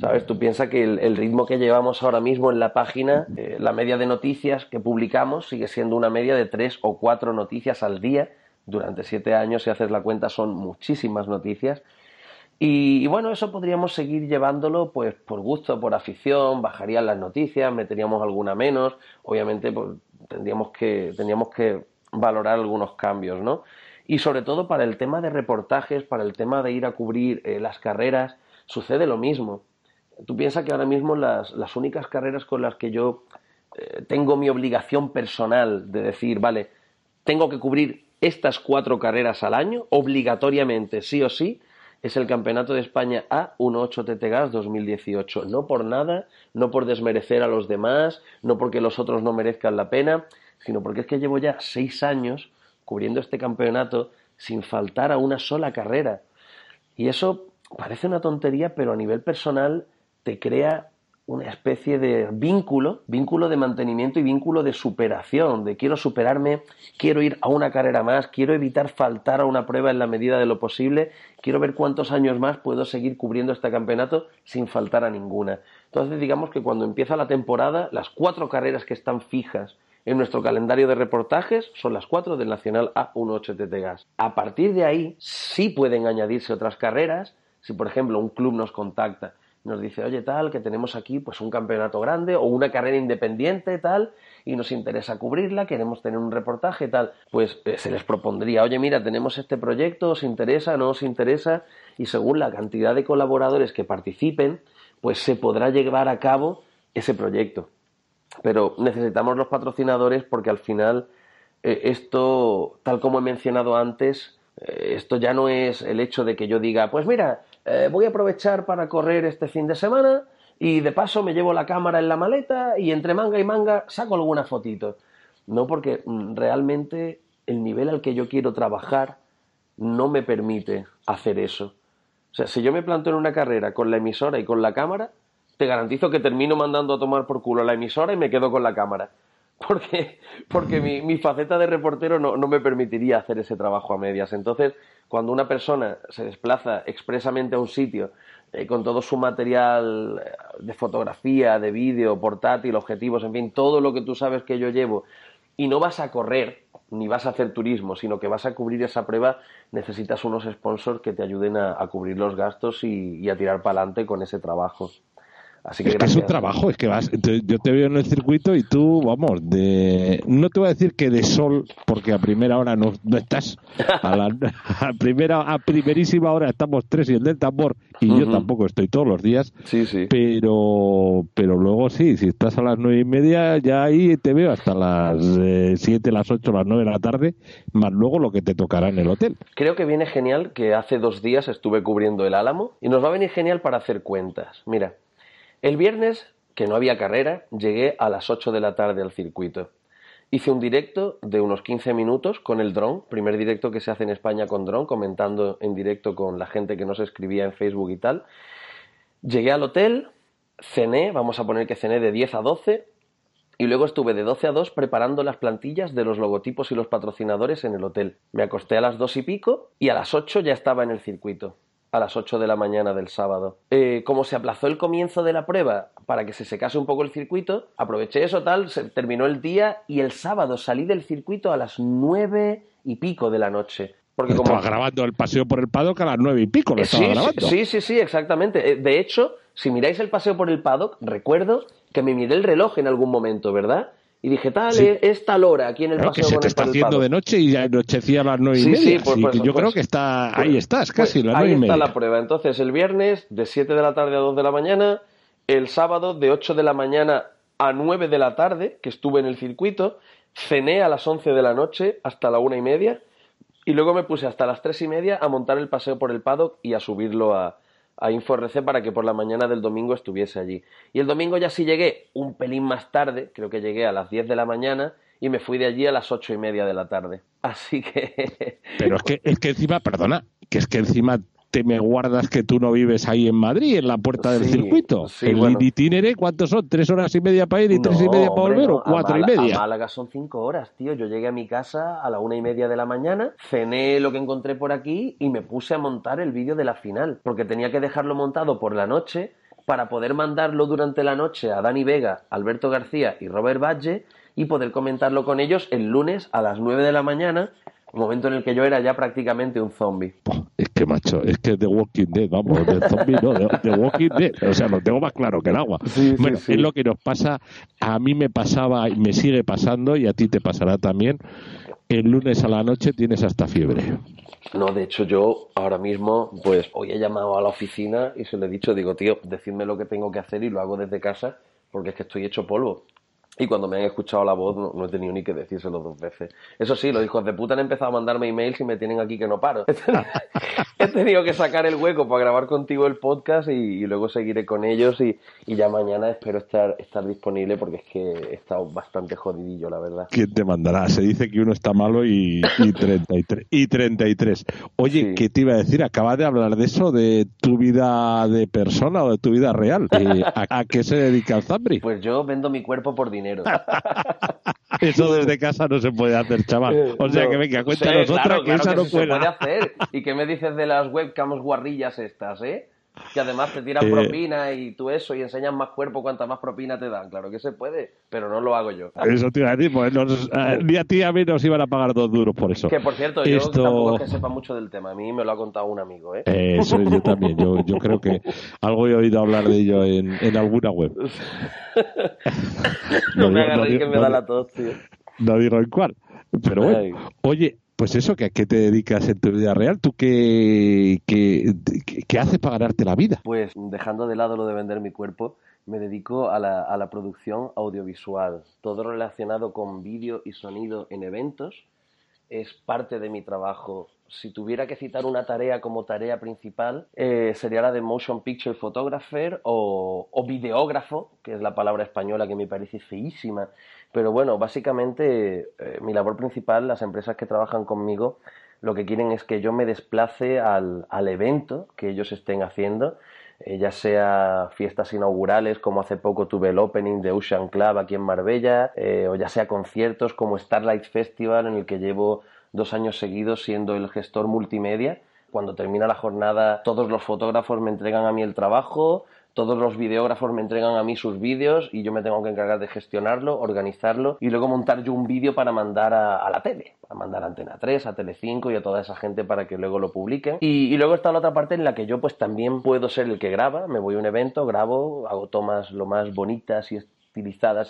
¿Sabes? Tú piensas que el, el ritmo que llevamos ahora mismo en la página, eh, la media de noticias que publicamos sigue siendo una media de tres o cuatro noticias al día. Durante siete años, si haces la cuenta, son muchísimas noticias. Y, bueno, eso podríamos seguir llevándolo pues por gusto, por afición, bajarían las noticias, meteríamos alguna menos, obviamente pues, tendríamos que tendríamos que valorar algunos cambios, ¿no? Y sobre todo para el tema de reportajes, para el tema de ir a cubrir eh, las carreras, sucede lo mismo. Tú piensas que ahora mismo las, las únicas carreras con las que yo eh, tengo mi obligación personal de decir, vale, tengo que cubrir estas cuatro carreras al año, obligatoriamente, sí o sí, es el Campeonato de España A18 TT Gas 2018. No por nada, no por desmerecer a los demás, no porque los otros no merezcan la pena, sino porque es que llevo ya seis años cubriendo este campeonato sin faltar a una sola carrera. Y eso parece una tontería, pero a nivel personal te crea una especie de vínculo, vínculo de mantenimiento y vínculo de superación, de quiero superarme, quiero ir a una carrera más, quiero evitar faltar a una prueba en la medida de lo posible, quiero ver cuántos años más puedo seguir cubriendo este campeonato sin faltar a ninguna. Entonces digamos que cuando empieza la temporada, las cuatro carreras que están fijas en nuestro calendario de reportajes son las cuatro del Nacional A18 TT Gas. A partir de ahí sí pueden añadirse otras carreras, si por ejemplo un club nos contacta nos dice, oye, tal, que tenemos aquí pues un campeonato grande o una carrera independiente, tal, y nos interesa cubrirla, queremos tener un reportaje, tal, pues eh, se les propondría, oye, mira, tenemos este proyecto, ¿os interesa, no os interesa? Y según la cantidad de colaboradores que participen, pues se podrá llevar a cabo ese proyecto. Pero necesitamos los patrocinadores porque al final eh, esto, tal como he mencionado antes, eh, esto ya no es el hecho de que yo diga, pues mira, eh, voy a aprovechar para correr este fin de semana y de paso me llevo la cámara en la maleta y entre manga y manga saco alguna fotito. No, porque mm, realmente el nivel al que yo quiero trabajar no me permite hacer eso. O sea, si yo me planto en una carrera con la emisora y con la cámara, te garantizo que termino mandando a tomar por culo la emisora y me quedo con la cámara. Porque, porque mi, mi faceta de reportero no, no me permitiría hacer ese trabajo a medias. Entonces, cuando una persona se desplaza expresamente a un sitio eh, con todo su material eh, de fotografía, de vídeo, portátil, objetivos, en fin, todo lo que tú sabes que yo llevo, y no vas a correr ni vas a hacer turismo, sino que vas a cubrir esa prueba, necesitas unos sponsors que te ayuden a, a cubrir los gastos y, y a tirar para adelante con ese trabajo. Así que es que es un trabajo, es que vas, yo te veo en el circuito y tú, vamos, de, no te voy a decir que de sol, porque a primera hora no, no estás, a, la, a primera, a primerísima hora estamos tres y el del tambor, y yo tampoco estoy todos los días, sí, sí. pero, pero luego sí, si estás a las nueve y media, ya ahí te veo hasta las eh, siete, las ocho, las nueve de la tarde, más luego lo que te tocará en el hotel. Creo que viene genial que hace dos días estuve cubriendo el Álamo y nos va a venir genial para hacer cuentas. Mira, el viernes, que no había carrera, llegué a las 8 de la tarde al circuito. Hice un directo de unos 15 minutos con el dron, primer directo que se hace en España con dron, comentando en directo con la gente que nos escribía en Facebook y tal. Llegué al hotel, cené, vamos a poner que cené de 10 a 12, y luego estuve de 12 a 2 preparando las plantillas de los logotipos y los patrocinadores en el hotel. Me acosté a las 2 y pico y a las 8 ya estaba en el circuito a las 8 de la mañana del sábado. Eh, como se aplazó el comienzo de la prueba para que se secase un poco el circuito, aproveché eso tal, se terminó el día y el sábado salí del circuito a las 9 y pico de la noche. Porque como... Estaba grabando el paseo por el paddock a las nueve y pico, lo estaba grabando. Sí, sí, sí, exactamente. Eh, de hecho, si miráis el paseo por el paddock, recuerdo que me miré el reloj en algún momento, ¿verdad? Y dije, tal, es tal hora aquí en el paseo que se te está haciendo de noche y anochecía a las nueve y media. Pues, pues, yo creo pues, que está ahí estás, casi, las nueve y media. Ahí está la prueba. Entonces, el viernes de 7 de la tarde a 2 de la mañana, el sábado de 8 de la mañana a 9 de la tarde, que estuve en el circuito, cené a las 11 de la noche hasta la una y media, y luego me puse hasta las tres y media a montar el paseo por el paddock y a subirlo a, a InfoRC para que por la mañana del domingo estuviese allí. Y el domingo ya sí llegué un pelín más tarde, creo que llegué a las 10 de la mañana y me fui de allí a las ocho y media de la tarde. Así que... Pero es que, es que encima, perdona, que es que encima te me guardas que tú no vives ahí en Madrid, en la puerta del circuito. el bueno. itinere, ¿cuántos son? ¿Tres horas y media para ir y tres y media para volver? ¿O cuatro y media? A Málaga son cinco horas, tío. Yo llegué a mi casa a la una y media de la mañana, cené lo que encontré por aquí y me puse a montar el vídeo de la final, porque tenía que dejarlo montado por la noche para poder mandarlo durante la noche a Dani Vega, Alberto García y Robert Valle y poder comentarlo con ellos el lunes a las nueve de la mañana un momento en el que yo era ya prácticamente un zombie. Es que, macho, es que The Walking Dead, vamos, de zombie no, The Walking Dead. O sea, lo tengo más claro que el agua. bueno, es lo que nos pasa, a mí me pasaba y me sigue pasando y a ti te pasará también. El lunes a la noche tienes hasta fiebre. No, de hecho yo ahora mismo, pues hoy he llamado a la oficina y se le he dicho, digo, tío, decidme lo que tengo que hacer y lo hago desde casa porque es que estoy hecho polvo. Y cuando me han escuchado la voz no, he tenido ni que decírselo dos veces. Eso sí, los hijos de puta han empezado a mandarme emails y me tienen aquí que no paro. he tenido que sacar el hueco para grabar contigo el podcast y, luego seguiré con ellos y, ya mañana espero estar, estar disponible porque es que he estado bastante jodidillo, la verdad. ¿Quién te mandará? Se dice que uno está malo y, y 33. Y 33. Oye, ¿qué te iba a decir? Acabas de hablar de eso, de tu vida de persona o de tu vida real. Eh, ¿a, qué se dedica el Zambri? Pues yo vendo mi cuerpo por dinero Eso desde casa no se puede hacer, chaval. O sea que venga, cuéntanos otra que esa no Se puede hacer. ¿Y qué me dices de las webcams guarrillas estas, eh? Que además te tiran eh, propina y tú eso y enseñas más cuerpo cuanta más propina te dan. Claro que se puede, pero no lo hago yo. Eso te iba a decir, pues ni a ti ni a mí nos iban a pagar dos duros por eso. Que por cierto, yo tampoco es que sepa mucho del tema, a mí me lo ha contado un amigo. ¿eh? Eso yo también, yo, yo creo que algo he oído hablar de ello en, en alguna web. no, me hagas que me da la tos, tío. No digo en cuál. Pero bueno, oye, pues eso, que ¿a qué te dedicas en tu vida real? ¿Tú qué, qué, qué haces para ganarte la vida? Pues dejando de lado lo de vender mi cuerpo, me dedico a la, a la producción audiovisual. Todo relacionado con vídeo y sonido en eventos es parte de mi trabajo. Si tuviera que citar una tarea como tarea principal, eh, sería la de motion picture photographer o, videógrafo, que es la palabra española que me parece feísima. Pero bueno, básicamente eh, mi labor principal, las empresas que trabajan conmigo, lo que quieren es que yo me desplace al, al evento que ellos estén haciendo, eh, ya sea fiestas inaugurales, como hace poco tuve el opening de Ocean Club aquí en Marbella, o ya sea conciertos como Starlight Festival, en el que llevo dos años seguidos siendo el gestor multimedia Cuando termina la jornada, todos los fotógrafos me entregan a mí el trabajo, todos los videógrafos me entregan a mí sus vídeos y yo me tengo que encargar de gestionarlo, organizarlo y luego montar yo un vídeo para mandar a, la tele, para mandar a Antena 3, a Tele5 y a toda esa gente para que luego lo publiquen. Y, y, luego está la otra parte en la que yo pues también puedo ser el que graba, me voy a un evento, grabo, hago tomas lo más bonitas y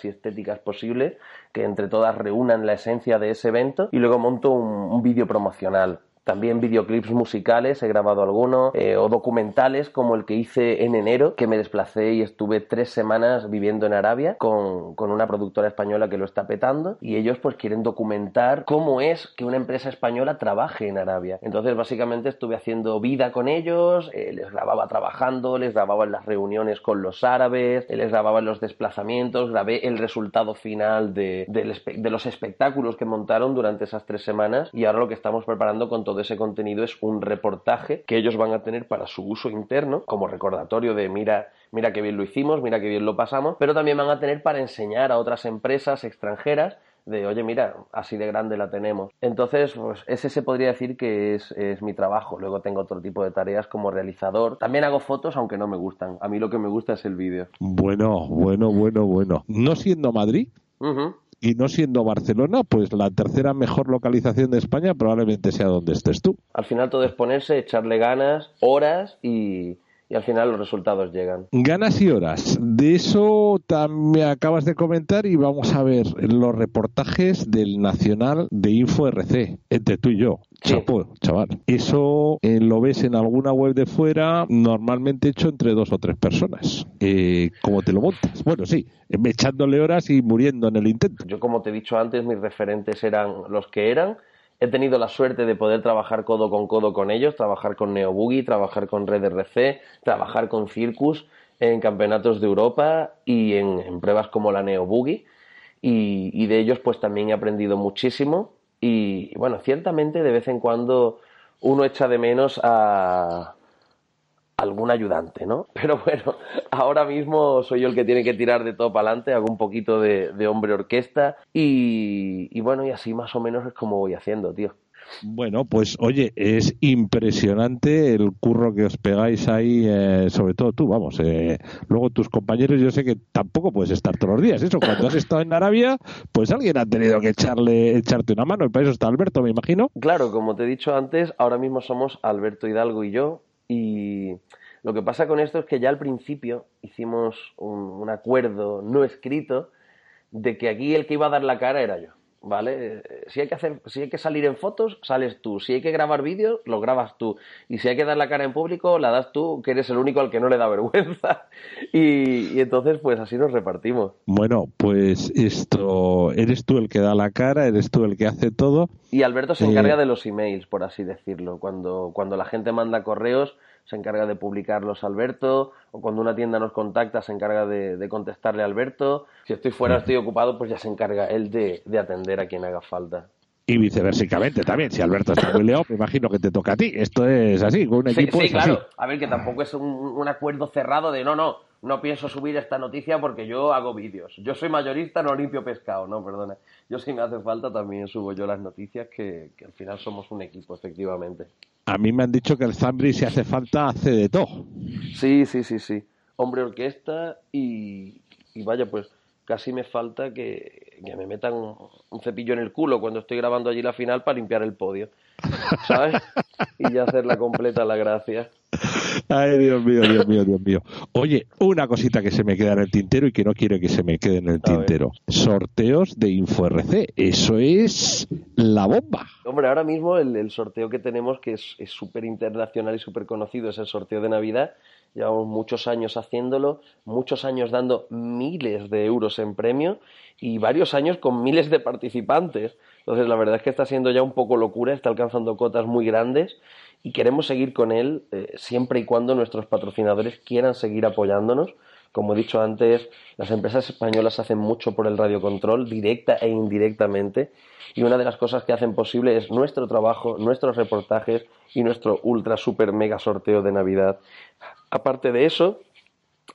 y estéticas posible, que entre todas reúnan la esencia de ese evento y luego monto un, un vídeo promocional también videoclips musicales, he grabado algunos, eh, o documentales como el que hice en enero, que me desplacé y estuve tres semanas viviendo en Arabia con, con, una productora española que lo está petando y ellos pues quieren documentar cómo es que una empresa española trabaje en Arabia. Entonces básicamente estuve haciendo vida con ellos, eh, les grababa trabajando, les grababa en las reuniones con los árabes, eh, les grababa en los desplazamientos, grabé el resultado final de, de los espectáculos que montaron durante esas tres semanas y ahora lo que estamos preparando con todo ese contenido es un reportaje que ellos van a tener para su uso interno, como recordatorio de mira, mira qué bien lo hicimos, mira qué bien lo pasamos, pero también van a tener para enseñar a otras empresas extranjeras de, oye, mira, así de grande la tenemos. Entonces, pues ese se podría decir que es, es, mi trabajo. Luego tengo otro tipo de tareas como realizador. También hago fotos, aunque no me gustan. A mí lo que me gusta es el vídeo. Bueno, bueno, bueno, bueno. No siendo Madrid, y no siendo Barcelona, pues la tercera mejor localización de España probablemente sea donde estés tú. Al final todo es ponerse, echarle ganas, horas y, y al final los resultados llegan. Ganas y horas. De eso también acabas de comentar y vamos a ver los reportajes del Nacional de Info RC, entre tú y yo. Chapo, chaval. Eso eh, lo ves en alguna web de fuera, normalmente hecho entre dos o tres personas. Eh, ¿Cómo te lo montas? Bueno, sí, echándole horas y muriendo en el intento. Yo, como te he dicho antes, mis referentes eran los que eran. He tenido la suerte de poder trabajar codo con codo con ellos, trabajar con NeoBoogie, trabajar con Red RC, trabajar con Circus en campeonatos de Europa y en, pruebas como la NeoBoogie. Y, y de ellos pues también he aprendido muchísimo y bueno, ciertamente de vez en cuando uno echa de menos a algún ayudante, ¿no? Pero bueno, ahora mismo soy yo el que tiene que tirar de todo para adelante, hago un poquito de, hombre orquesta y, y bueno, y así más o menos es como voy haciendo, tío. Bueno, pues oye, es impresionante el curro que os pegáis ahí, eh, sobre todo tú, vamos. Eh, luego tus compañeros, yo sé que tampoco puedes estar todos los días. Eso, cuando has estado en Arabia, pues alguien ha tenido que echarle, echarte una mano. Y para eso está Alberto, me imagino. Claro, como te he dicho antes, ahora mismo somos Alberto Hidalgo y yo. Y lo que pasa con esto es que ya al principio hicimos un acuerdo no escrito de que aquí el que iba a dar la cara era yo. ¿vale? Si hay que hacer, si hay que salir en fotos, sales tú. Si hay que grabar vídeos, lo grabas tú. Y si hay que dar la cara en público, la das tú, que eres el único al que no le da vergüenza. Y, entonces, pues así nos repartimos. Bueno, pues esto, eres tú el que da la cara, eres tú el que hace todo. Y Alberto se encarga eh, de los emails, por así decirlo. Cuando, cuando la gente manda correos, se encarga de publicarlos Alberto, o cuando una tienda nos contacta se encarga de, contestarle a Alberto. Si estoy fuera, estoy ocupado, pues ya se encarga él de, atender a quien haga falta. Y viceversamente también, si Alberto está muy leo, me imagino que te toca a ti. Esto es así, con un equipo. Sí, claro. A ver, que tampoco es un, acuerdo cerrado de no, no, no pienso subir esta noticia porque yo hago vídeos. Yo soy mayorista, no limpio pescado, no, perdona. Yo si me hace falta también subo yo las noticias, que, que al final somos un equipo, efectivamente. A mí me han dicho que el Zambri, si hace falta, hace de todo. Sí, sí, sí, sí. Hombre orquesta y, y vaya, pues casi me falta que, que me metan un cepillo en el culo cuando estoy grabando allí la final para limpiar el podio. ¿Sabes? y ya hacer la completa la gracia. Ay, Dios mío, Dios mío, Dios mío. Oye, una cosita que se me queda en el tintero y que no quiero que se me quede en el tintero. Sorteos de InfoRC. Eso es la bomba. Hombre, ahora mismo el, sorteo que tenemos, que es súper internacional y súper conocido, es el sorteo de Navidad. Llevamos muchos años haciéndolo, muchos años dando miles de euros en premio y varios años con miles de participantes. Entonces, la verdad es que está siendo ya un poco locura, está alcanzando cotas muy grandes y queremos seguir con él eh, siempre y cuando nuestros patrocinadores quieran seguir apoyándonos. Como he dicho antes, las empresas españolas hacen mucho por el radiocontrol, directa e indirectamente, y una de las cosas que hacen posible es nuestro trabajo, nuestros reportajes y nuestro ultra super mega sorteo de Navidad. Aparte de eso,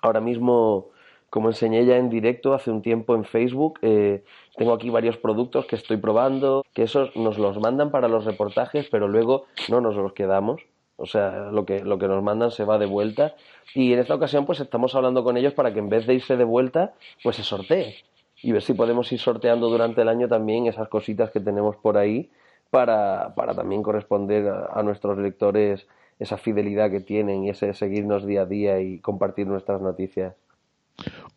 ahora mismo como enseñé ya en directo hace un tiempo en Facebook, eh, tengo aquí varios productos que estoy probando, que esos nos los mandan para los reportajes, pero luego no nos los quedamos. O sea, lo que, lo que nos mandan se va de vuelta. Y en esta ocasión, pues estamos hablando con ellos para que en vez de irse de vuelta, pues se sortee. Y ver si podemos ir sorteando durante el año también esas cositas que tenemos por ahí para, para también corresponder a, nuestros lectores esa fidelidad que tienen y ese seguirnos día a día y compartir nuestras noticias.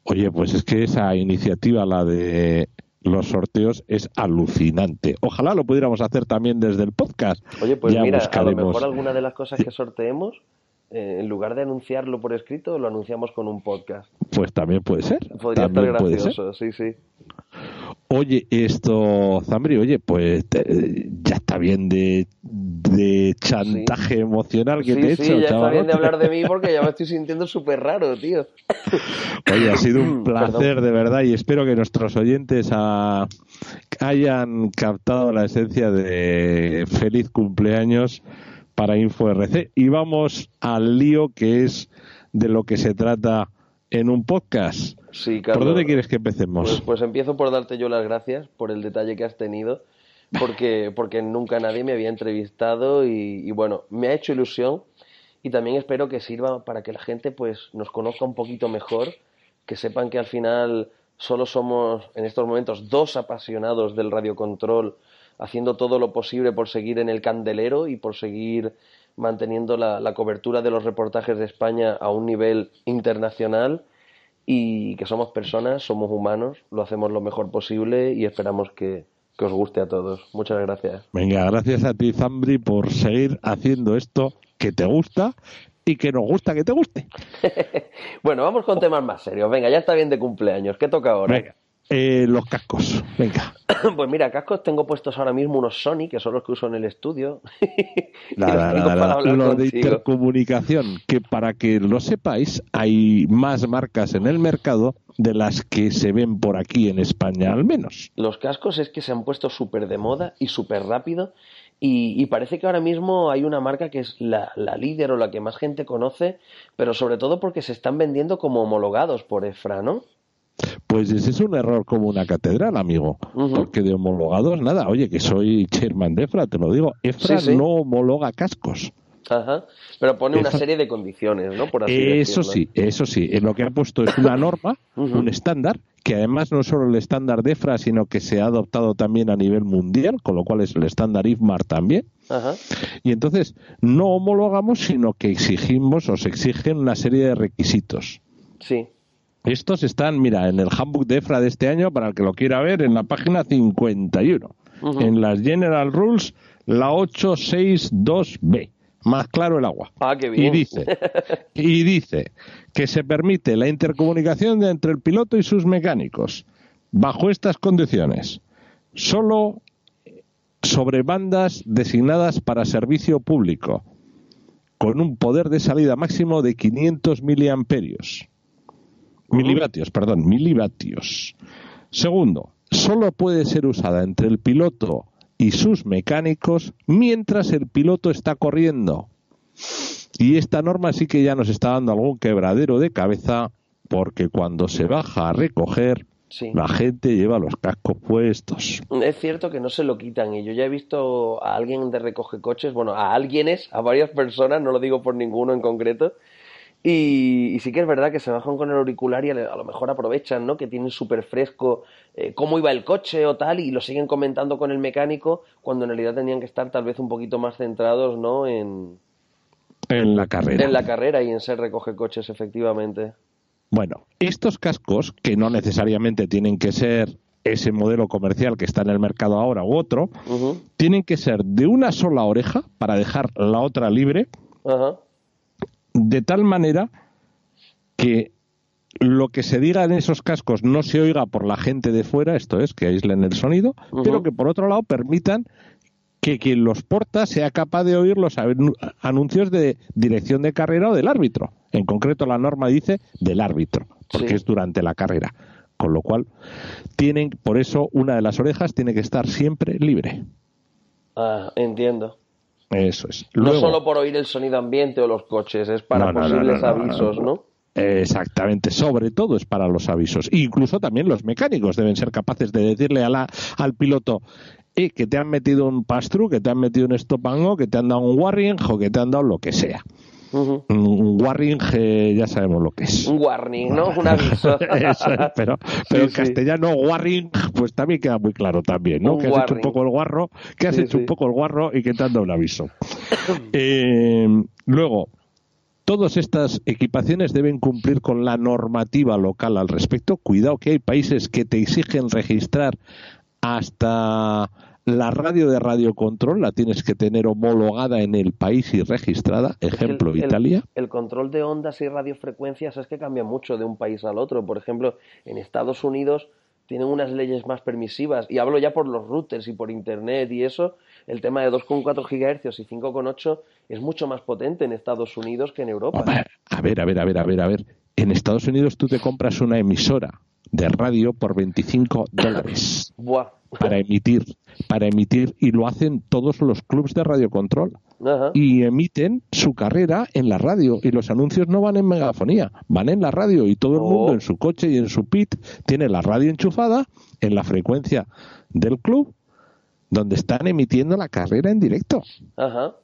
Oye, pues es que esa iniciativa, la de los sorteos, es alucinante. Ojalá lo pudiéramos hacer también desde el podcast. Oye, pues mira, a lo mejor alguna de las cosas que sorteemos eh, en lugar de anunciarlo por escrito, lo anunciamos con un podcast. Pues también puede ser. Podría estar gracioso, sí, sí. Oye, esto, Zambri, oye, pues ya está bien de, chantaje emocional que te he hecho, Sí, ya está bien de hablar de mí porque ya me estoy sintiendo súper raro, tío. Oye, ha sido un placer de verdad y espero que nuestros oyentes hayan captado la esencia de feliz cumpleaños para InfoRC. Y vamos al lío que es de lo que se trata en un podcast. Sí, ¿Por dónde quieres que empecemos? Pues, pues, empiezo por darte yo las gracias por el detalle que has tenido, porque, porque nunca nadie me había entrevistado y, y, bueno, me ha hecho ilusión y también espero que sirva para que la gente pues nos conozca un poquito mejor, que sepan que al final solo somos en estos momentos dos apasionados del radiocontrol haciendo todo lo posible por seguir en el candelero y por seguir manteniendo la, cobertura de los reportajes de España a un nivel internacional y que somos personas, somos humanos, lo hacemos lo mejor posible y esperamos que, que os guste a todos. Muchas gracias. Venga, gracias a ti, Zambri, por seguir haciendo esto que te gusta y que nos gusta que te guste. bueno, vamos con temas más serios. Venga, ya está bien de cumpleaños. ¿Qué toca ahora? Venga. Eh, los cascos, venga. Pues mira, cascos tengo puestos ahora mismo unos Sony, que son los que uso en el estudio. Nada, Lo de intercomunicación, que para que lo sepáis, hay más marcas en el mercado de las que se ven por aquí en España al menos. Los cascos es que se han puesto súper de moda y súper rápido y, parece que ahora mismo hay una marca que es la, la, líder o la que más gente conoce, pero sobre todo porque se están vendiendo como homologados por EFRA, ¿no? Pues ese es un error como una catedral, amigo. Porque de homologados, nada. Oye, que soy chairman de EFRA, te lo digo. EFRA no homologa cascos. Ajá. Pero pone una serie de condiciones, ¿no? Por así eso sí, eso sí. En lo que ha puesto es una norma, un estándar, que además no es solo el estándar de EFRA, sino que se ha adoptado también a nivel mundial, con lo cual es el estándar IFMAR también. Ajá. Y entonces no homologamos, sino que exigimos o se exigen una serie de requisitos. Sí. Estos están, mira, en el handbook de EFRA de este año, para el que lo quiera ver, en la página 51. En las General Rules, la 862B. Más claro el agua. Ah, qué bien. Y dice, y dice que se permite la intercomunicación entre el piloto y sus mecánicos bajo estas condiciones. Solo sobre bandas designadas para servicio público, con un poder de salida máximo de 500 miliamperios milivatios, perdón, milivatios. Segundo, solo puede ser usada entre el piloto y sus mecánicos mientras el piloto está corriendo. Y esta norma sí que ya nos está dando algún quebradero de cabeza porque cuando se baja a recoger, la gente lleva los cascos puestos. Es cierto que no se lo quitan y yo ya he visto a alguien de recoge coches, bueno, a alguienes, a varias personas, no lo digo por ninguno en concreto, y, sí que es verdad que se bajan con el auricular y a lo mejor aprovechan, ¿no? Que tienen súper fresco eh, cómo iba el coche o tal y lo siguen comentando con el mecánico cuando en realidad tenían que estar tal vez un poquito más centrados, ¿no? En, en la carrera. En la carrera y en ser recoge coches, efectivamente. Bueno, estos cascos, que no necesariamente tienen que ser ese modelo comercial que está en el mercado ahora u otro, tienen que ser de una sola oreja para dejar la otra libre. Ajá de tal manera que lo que se diga en esos cascos no se oiga por la gente de fuera, esto es, que aíslen el sonido, pero que por otro lado permitan que quien los porta sea capaz de oír los anuncios de dirección de carrera o del árbitro. En concreto, la norma dice del árbitro, porque es durante la carrera. Con lo cual, tienen, por eso, una de las orejas tiene que estar siempre libre. Ah, entiendo. Eso es. no solo por oír el sonido ambiente o los coches, es para posibles avisos, ¿no? Exactamente, sobre todo es para los avisos. incluso también los mecánicos deben ser capaces de decirle a la, al piloto eh, que te han metido un pass-through, que te han metido un stop and go, que te han dado un warning o que te han dado lo que sea. Un warning eh, ya sabemos lo que es. Un warning, ¿no? Un aviso. pero pero en castellano warning pues también queda muy claro también, ¿no? que has hecho un poco el guarro, que has hecho un poco el guarro y que te han dado un aviso. Eh, luego, todas estas equipaciones deben cumplir con la normativa local al respecto. Cuidado que hay países que te exigen registrar hasta la radio de radiocontrol la tienes que tener homologada en el país y registrada. Ejemplo, Italia. El, control de ondas y radiofrecuencias es que cambia mucho de un país al otro. Por ejemplo, en Estados Unidos tienen unas leyes más permisivas. Y hablo ya por los routers y por Internet y eso. El tema de 2,4 GHz y 5,8 es mucho más potente en Estados Unidos que en Europa. A ver, a ver, a ver, a ver, a ver. En Estados Unidos tú te compras una emisora de radio por 25 dólares. Para emitir, para emitir, y lo hacen todos los clubs de radiocontrol. Y emiten su carrera en la radio. Y los anuncios no van en megafonía, van en la radio. Y todo el mundo oh. en su coche y en su pit tiene la radio enchufada en la frecuencia del club, donde están emitiendo la carrera en directo. Ajá.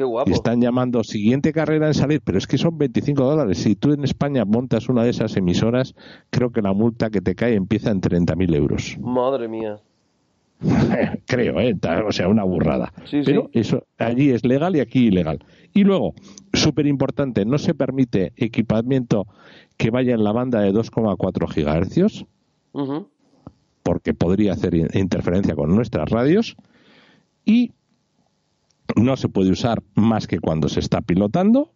Qué guapo. Y están llamando siguiente carrera en salir, pero es que son 25 dólares. Si tú en España montas una de esas emisoras, creo que la multa que te cae empieza en 30.000 euros. Madre mía. creo, ¿eh? o sea, una burrada. pero eso allí es legal y aquí ilegal. Y luego, súper importante, no se permite equipamiento que vaya en la banda de 2,4 gigahercios, porque podría hacer interferencia con nuestras radios. Y no se puede usar más que cuando se está pilotando,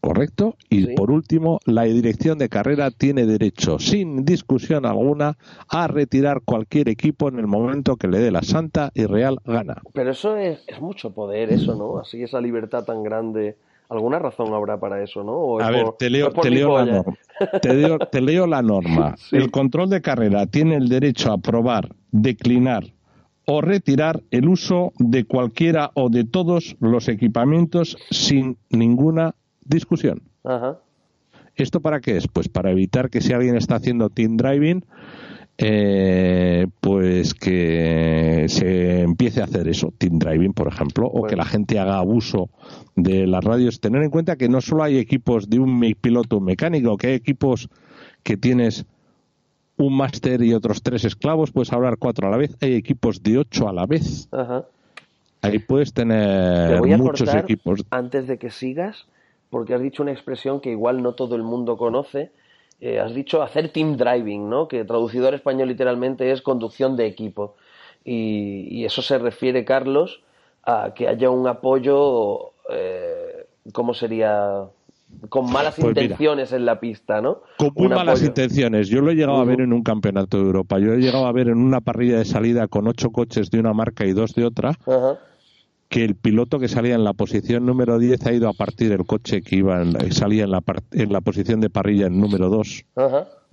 correcto. Y por último, la dirección de carrera tiene derecho, sin discusión alguna, a retirar cualquier equipo en el momento que le dé la santa y real gana. Pero eso es, mucho poder, eso, ¿no? Así esa libertad tan grande. ¿Alguna razón habrá para eso, no? a ver, te leo, la norma. Te leo, la norma. El control de carrera tiene el derecho a aprobar, declinar o retirar el uso de cualquiera o de todos los equipamientos sin ninguna discusión. ¿Esto para qué es? Pues para evitar que si alguien está haciendo team driving, eh, pues que se empiece a hacer eso, team driving, por ejemplo, o que la gente haga abuso de las radios. Tener en cuenta que no solo hay equipos de un piloto mecánico, que hay equipos que tienes un máster y otros tres esclavos, puedes hablar cuatro a la vez. Hay equipos de ocho a la vez. Ahí puedes tener muchos equipos. Antes de que sigas, porque has dicho una expresión que igual no todo el mundo conoce. Eh, has dicho hacer team driving, ¿no? Que traducido al español literalmente es conducción de equipo. Y, eso se refiere, Carlos, a que haya un apoyo, eh, ¿cómo sería? Con malas pues intenciones en la pista, ¿no? Con muy malas intenciones. Yo lo he llegado a ver en un campeonato de Europa. Yo he llegado a ver en una parrilla de salida con ocho coches de una marca y dos de otra. Que el piloto que salía en la posición número 10 ha ido a partir el coche que iba salía en la, en la posición de parrilla en número 2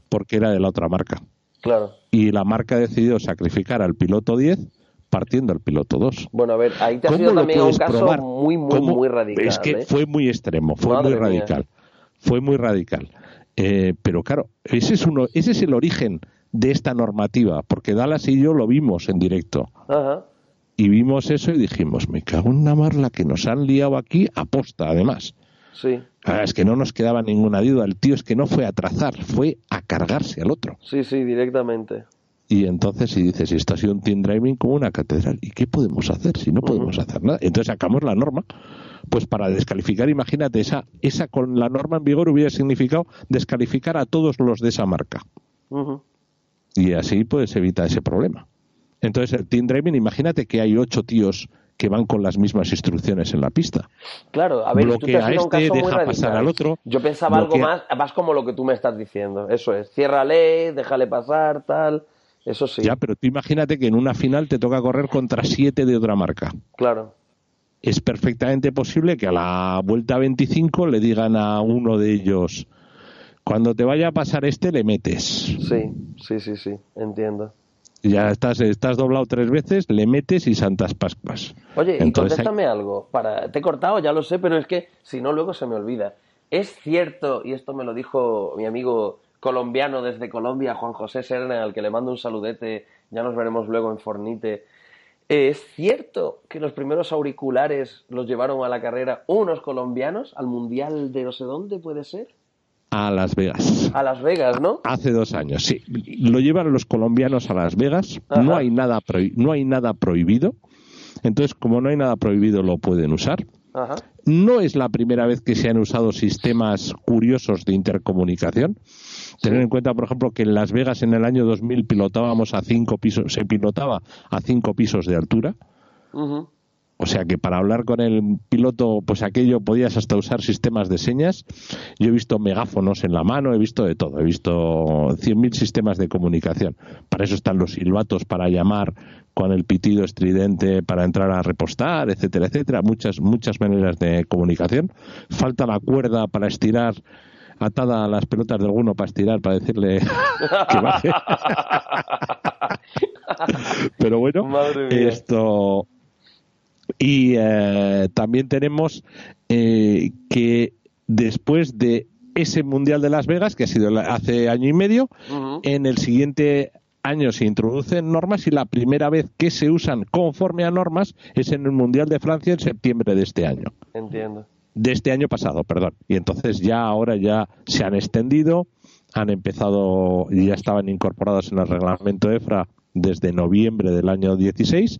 porque era de la otra marca. Claro. Y la marca ha decidido sacrificar al piloto 10 partiendo al piloto 2. Bueno, a ver, ahí te ha sido también un caso muy, muy, muy radical. Es que ¿eh? fue muy extremo, fue muy radical. Fue muy radical. Eh, pero claro, ese es, uno, ese es el origen de esta normativa, porque Dallas y yo lo vimos en directo. Y vimos eso y dijimos, me cago en una marla que nos han liado aquí aposta, además. Sí. Ah, es que no nos quedaba ninguna duda. El tío es que no fue a trazar, fue a cargarse al otro. Sí, sí, directamente. Y entonces si dices, esto ha sido un team driving como una catedral, ¿y qué podemos hacer si no podemos hacer nada? Entonces sacamos la norma. Pues para descalificar, imagínate, esa, esa con la norma en vigor hubiera significado descalificar a todos los de esa marca. Y así pues evita ese problema. Entonces el team driving, imagínate que hay ocho tíos que van con las mismas instrucciones en la pista. Claro, a ver, bloquea a este, deja pasar al otro. Yo pensaba algo más, más como lo que tú me estás diciendo. Eso es, ciérrale, déjale pasar, tal. Eso sí. Ya, pero tú imagínate que en una final te toca correr contra siete de otra marca. Claro. Es perfectamente posible que a la vuelta 25 le digan a uno de ellos, cuando te vaya a pasar este, le metes. Sí, sí, sí, sí, entiendo. Ya estás, estás doblado tres veces, le metes y santas pascuas. Oye, y contéstame algo. Para... Te he cortado, ya lo sé, pero es que si no, luego se me olvida. Es cierto, y esto me lo dijo mi amigo colombiano desde Colombia, Juan José Serna, al que le mando un saludete, ya nos veremos luego en Fornite. ¿Es cierto que los primeros auriculares los llevaron a la carrera unos colombianos al Mundial de no sé dónde puede ser? A Las Vegas. A Las Vegas, ¿no? Hace dos años, sí. Lo llevan los colombianos a Las Vegas. No hay, nada no hay nada prohibido. Entonces, como no hay nada prohibido, lo pueden usar. No es la primera vez que se han usado sistemas curiosos de intercomunicación. Tener en cuenta, por ejemplo, que en Las Vegas en el año 2000 pilotábamos a cinco pisos, se pilotaba a cinco pisos de altura. O sea que para hablar con el piloto, pues aquello podías hasta usar sistemas de señas. Yo he visto megáfonos en la mano, he visto de todo, he visto 100.000 sistemas de comunicación. Para eso están los silbatos para llamar con el pitido estridente para entrar a repostar, etcétera, etcétera. Muchas, muchas maneras de comunicación. Falta la cuerda para estirar atada a las pelotas de alguno para estirar, para decirle que baje. Pero bueno, esto. Y eh, también tenemos eh, que después de ese Mundial de Las Vegas, que ha sido hace año y medio, en el siguiente año se introducen normas y la primera vez que se usan conforme a normas es en el Mundial de Francia en septiembre de este año. Entiendo de este año pasado, perdón. Y entonces ya ahora ya se han extendido, han empezado y ya estaban incorporados en el reglamento EFRA desde noviembre del año 16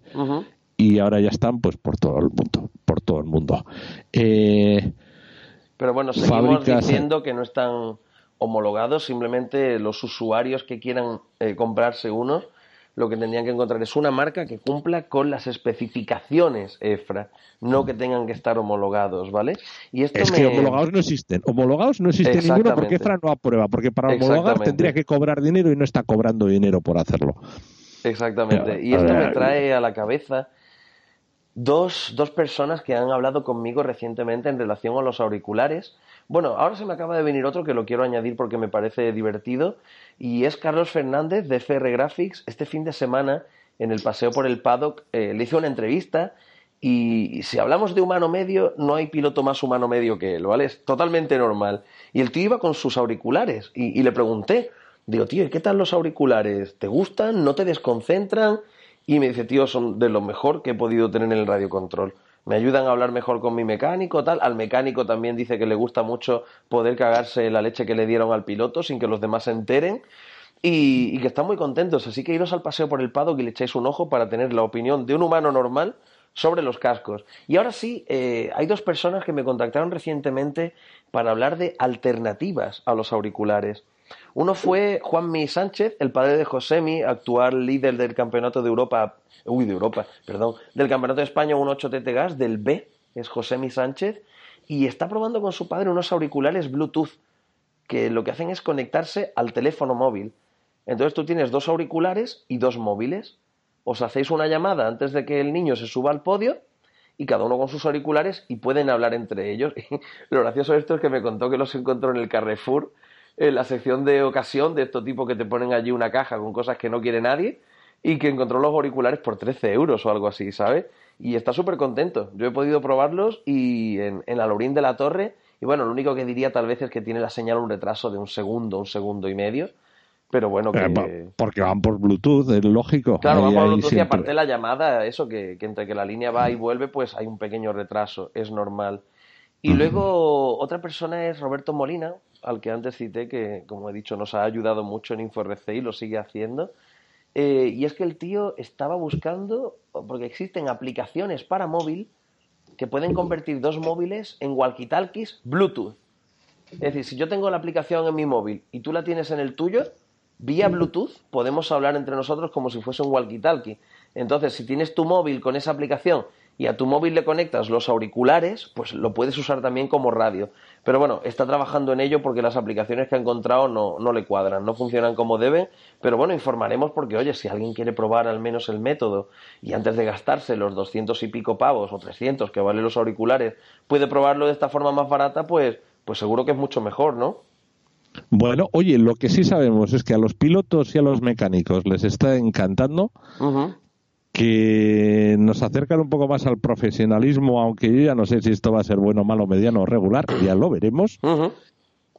y ahora ya están pues por todo el mundo, por todo el mundo. Eh, Pero bueno, seguimos diciendo que no están homologados, simplemente los usuarios que quieran eh, comprarse unos lo que tendrían que encontrar es una marca que cumpla con las especificaciones EFRA, no que tengan que estar homologados, ¿vale? Y esto es que homologados no existen. Homologados no existe ninguno porque EFRA no aprueba, porque para homologar tendría que cobrar dinero y no está cobrando dinero por hacerlo. Exactamente. Y esto me trae a la cabeza dos, dos personas que han hablado conmigo recientemente en relación a los auriculares bueno, ahora se me acaba de venir otro que lo quiero añadir porque me parece divertido y es Carlos Fernández de FR Graphics. Este fin de semana, en el paseo por el paddock, eh, le hice una entrevista y si hablamos de humano medio, no hay piloto más humano medio que él, ¿vale? Es totalmente normal. Y el tío iba con sus auriculares y, le pregunté, digo, tío, ¿y qué tal los auriculares? ¿Te gustan? ¿No te desconcentran? Y me dice, tío, son de lo mejor que he podido tener en el radiocontrol me ayudan a hablar mejor con mi mecánico, tal. Al mecánico también dice que le gusta mucho poder cagarse la leche que le dieron al piloto sin que los demás se enteren. Y, que están muy contentos. Así que iros al paseo por el paddock y le echáis un ojo para tener la opinión de un humano normal sobre los cascos. Y ahora sí, eh, hay dos personas que me contactaron recientemente para hablar de alternativas a los auriculares. Uno fue Juanmi Sánchez, el padre de Josemi, actual líder del campeonato de Europa, uy, de Europa, perdón, del campeonato de España 1.8 TT Gas, del B, es Josemi Sánchez, y está probando con su padre unos auriculares Bluetooth, que lo que hacen es conectarse al teléfono móvil. Entonces tú tienes dos auriculares y dos móviles. Os hacéis una llamada antes de que el niño se suba al podio y cada uno con sus auriculares y pueden hablar entre ellos. lo gracioso de esto es que me contó que los encontró en el Carrefour en la sección de ocasión de estos tipos que te ponen allí una caja con cosas que no quiere nadie y que encontró los auriculares por 13 euros o algo así, ¿sabes? Y está súper contento. Yo he podido probarlos y en, en la Lorín de la Torre. Y bueno, lo único que diría tal vez es que tiene la señal un retraso de un segundo, un segundo y medio. Pero bueno, que... Porque van por Bluetooth, es lógico. Claro, van por Bluetooth y aparte la llamada, eso, que, que, entre que la línea va y vuelve, pues hay un pequeño retraso, es normal. Y luego otra persona es Roberto Molina, al que antes cité, que como he dicho nos ha ayudado mucho en InfoRC y lo sigue haciendo. Eh, y es que el tío estaba buscando, porque existen aplicaciones para móvil que pueden convertir dos móviles en walkie-talkies Bluetooth. Es decir, si yo tengo la aplicación en mi móvil y tú la tienes en el tuyo, vía Bluetooth podemos hablar entre nosotros como si fuese un walkie-talkie. Entonces, si tienes tu móvil con esa aplicación y a tu móvil le conectas los auriculares, pues lo puedes usar también como radio. Pero bueno, está trabajando en ello porque las aplicaciones que ha encontrado no, no le cuadran, no funcionan como deben. Pero bueno, informaremos porque, oye, si alguien quiere probar al menos el método y antes de gastarse los doscientos y pico pavos o trescientos que valen los auriculares, puede probarlo de esta forma más barata, pues, pues seguro que es mucho mejor, ¿no? Bueno, oye, lo que sí sabemos es que a los pilotos y a los mecánicos les está encantando que nos acercan un poco más al profesionalismo, aunque yo ya no sé si esto va a ser bueno, malo, mediano o regular, ya lo veremos.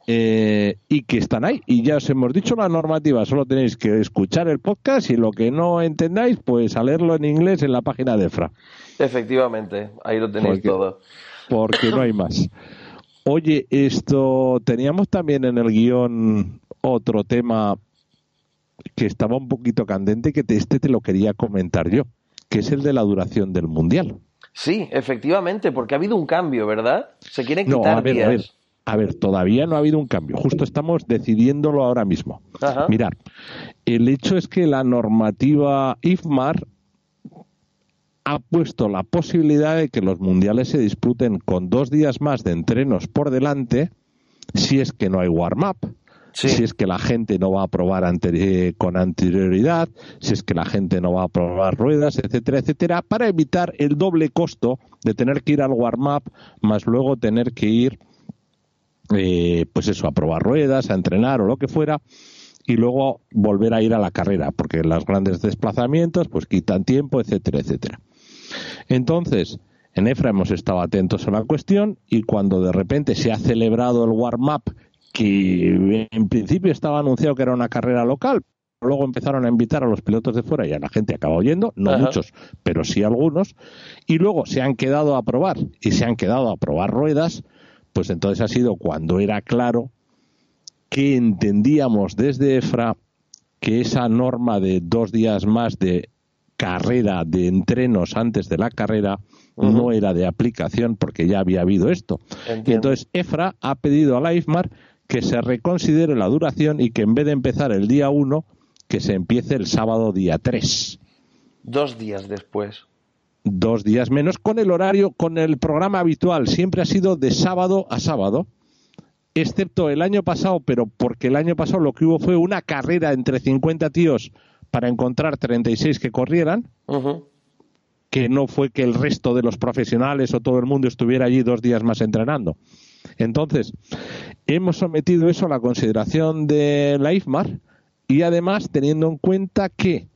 Eh, y que están ahí. Y ya os hemos dicho la normativa, solo tenéis que escuchar el podcast y lo que no entendáis, pues a leerlo en inglés en la página de EFRA. Efectivamente, ahí lo tenéis todo. Porque no hay más. Oye, esto teníamos también en el guion otro tema que estaba un poquito candente, que este te lo quería comentar yo, que es el de la duración del Mundial. Sí, efectivamente, porque ha habido un cambio, ¿verdad? Se quieren quitar a ver, días. A ver, a ver, todavía no ha habido un cambio. Justo estamos decidiéndolo ahora mismo. Mirar, el hecho es que la normativa IFMAR ha puesto la posibilidad de que los mundiales se disputen con dos días más de entrenos por delante si es que no hay warm-up si es que la gente no va a probar eh, con anterioridad, si es que la gente no va a probar ruedas, etcétera, etcétera, para evitar el doble costo de tener que ir al warm-up más luego tener que ir, eh, pues eso, a probar ruedas, a entrenar o lo que fuera y luego volver a ir a la carrera, porque los grandes desplazamientos pues quitan tiempo, etcétera, etcétera. Entonces, en EFRA hemos estado atentos a la cuestión y cuando de repente se ha celebrado el warm-up que en principio estaba anunciado que era una carrera local, luego empezaron a invitar a los pilotos de fuera y a la gente acaba oyendo, no muchos, pero sí algunos, y luego se han quedado a probar y se han quedado a probar ruedas, pues entonces ha sido cuando era claro que entendíamos desde EFRA que esa norma de dos días más de carrera, de entrenos antes de la carrera, no era de aplicación porque ya había habido esto. Y entonces EFRA ha pedido a la IFMAR que se reconsidere la duración y que en vez de empezar el día 1, que se empiece el sábado día 3. Dos días después. Dos días menos con el horario, con el programa habitual. Siempre ha sido de sábado a sábado, excepto el año pasado, pero porque el año pasado lo que hubo fue una carrera entre 50 tíos para encontrar 36 que corrieran. que no fue que el resto de los profesionales o todo el mundo estuviera allí dos días más entrenando. Entonces, hemos sometido eso a la consideración de la IFMAR y además teniendo en cuenta que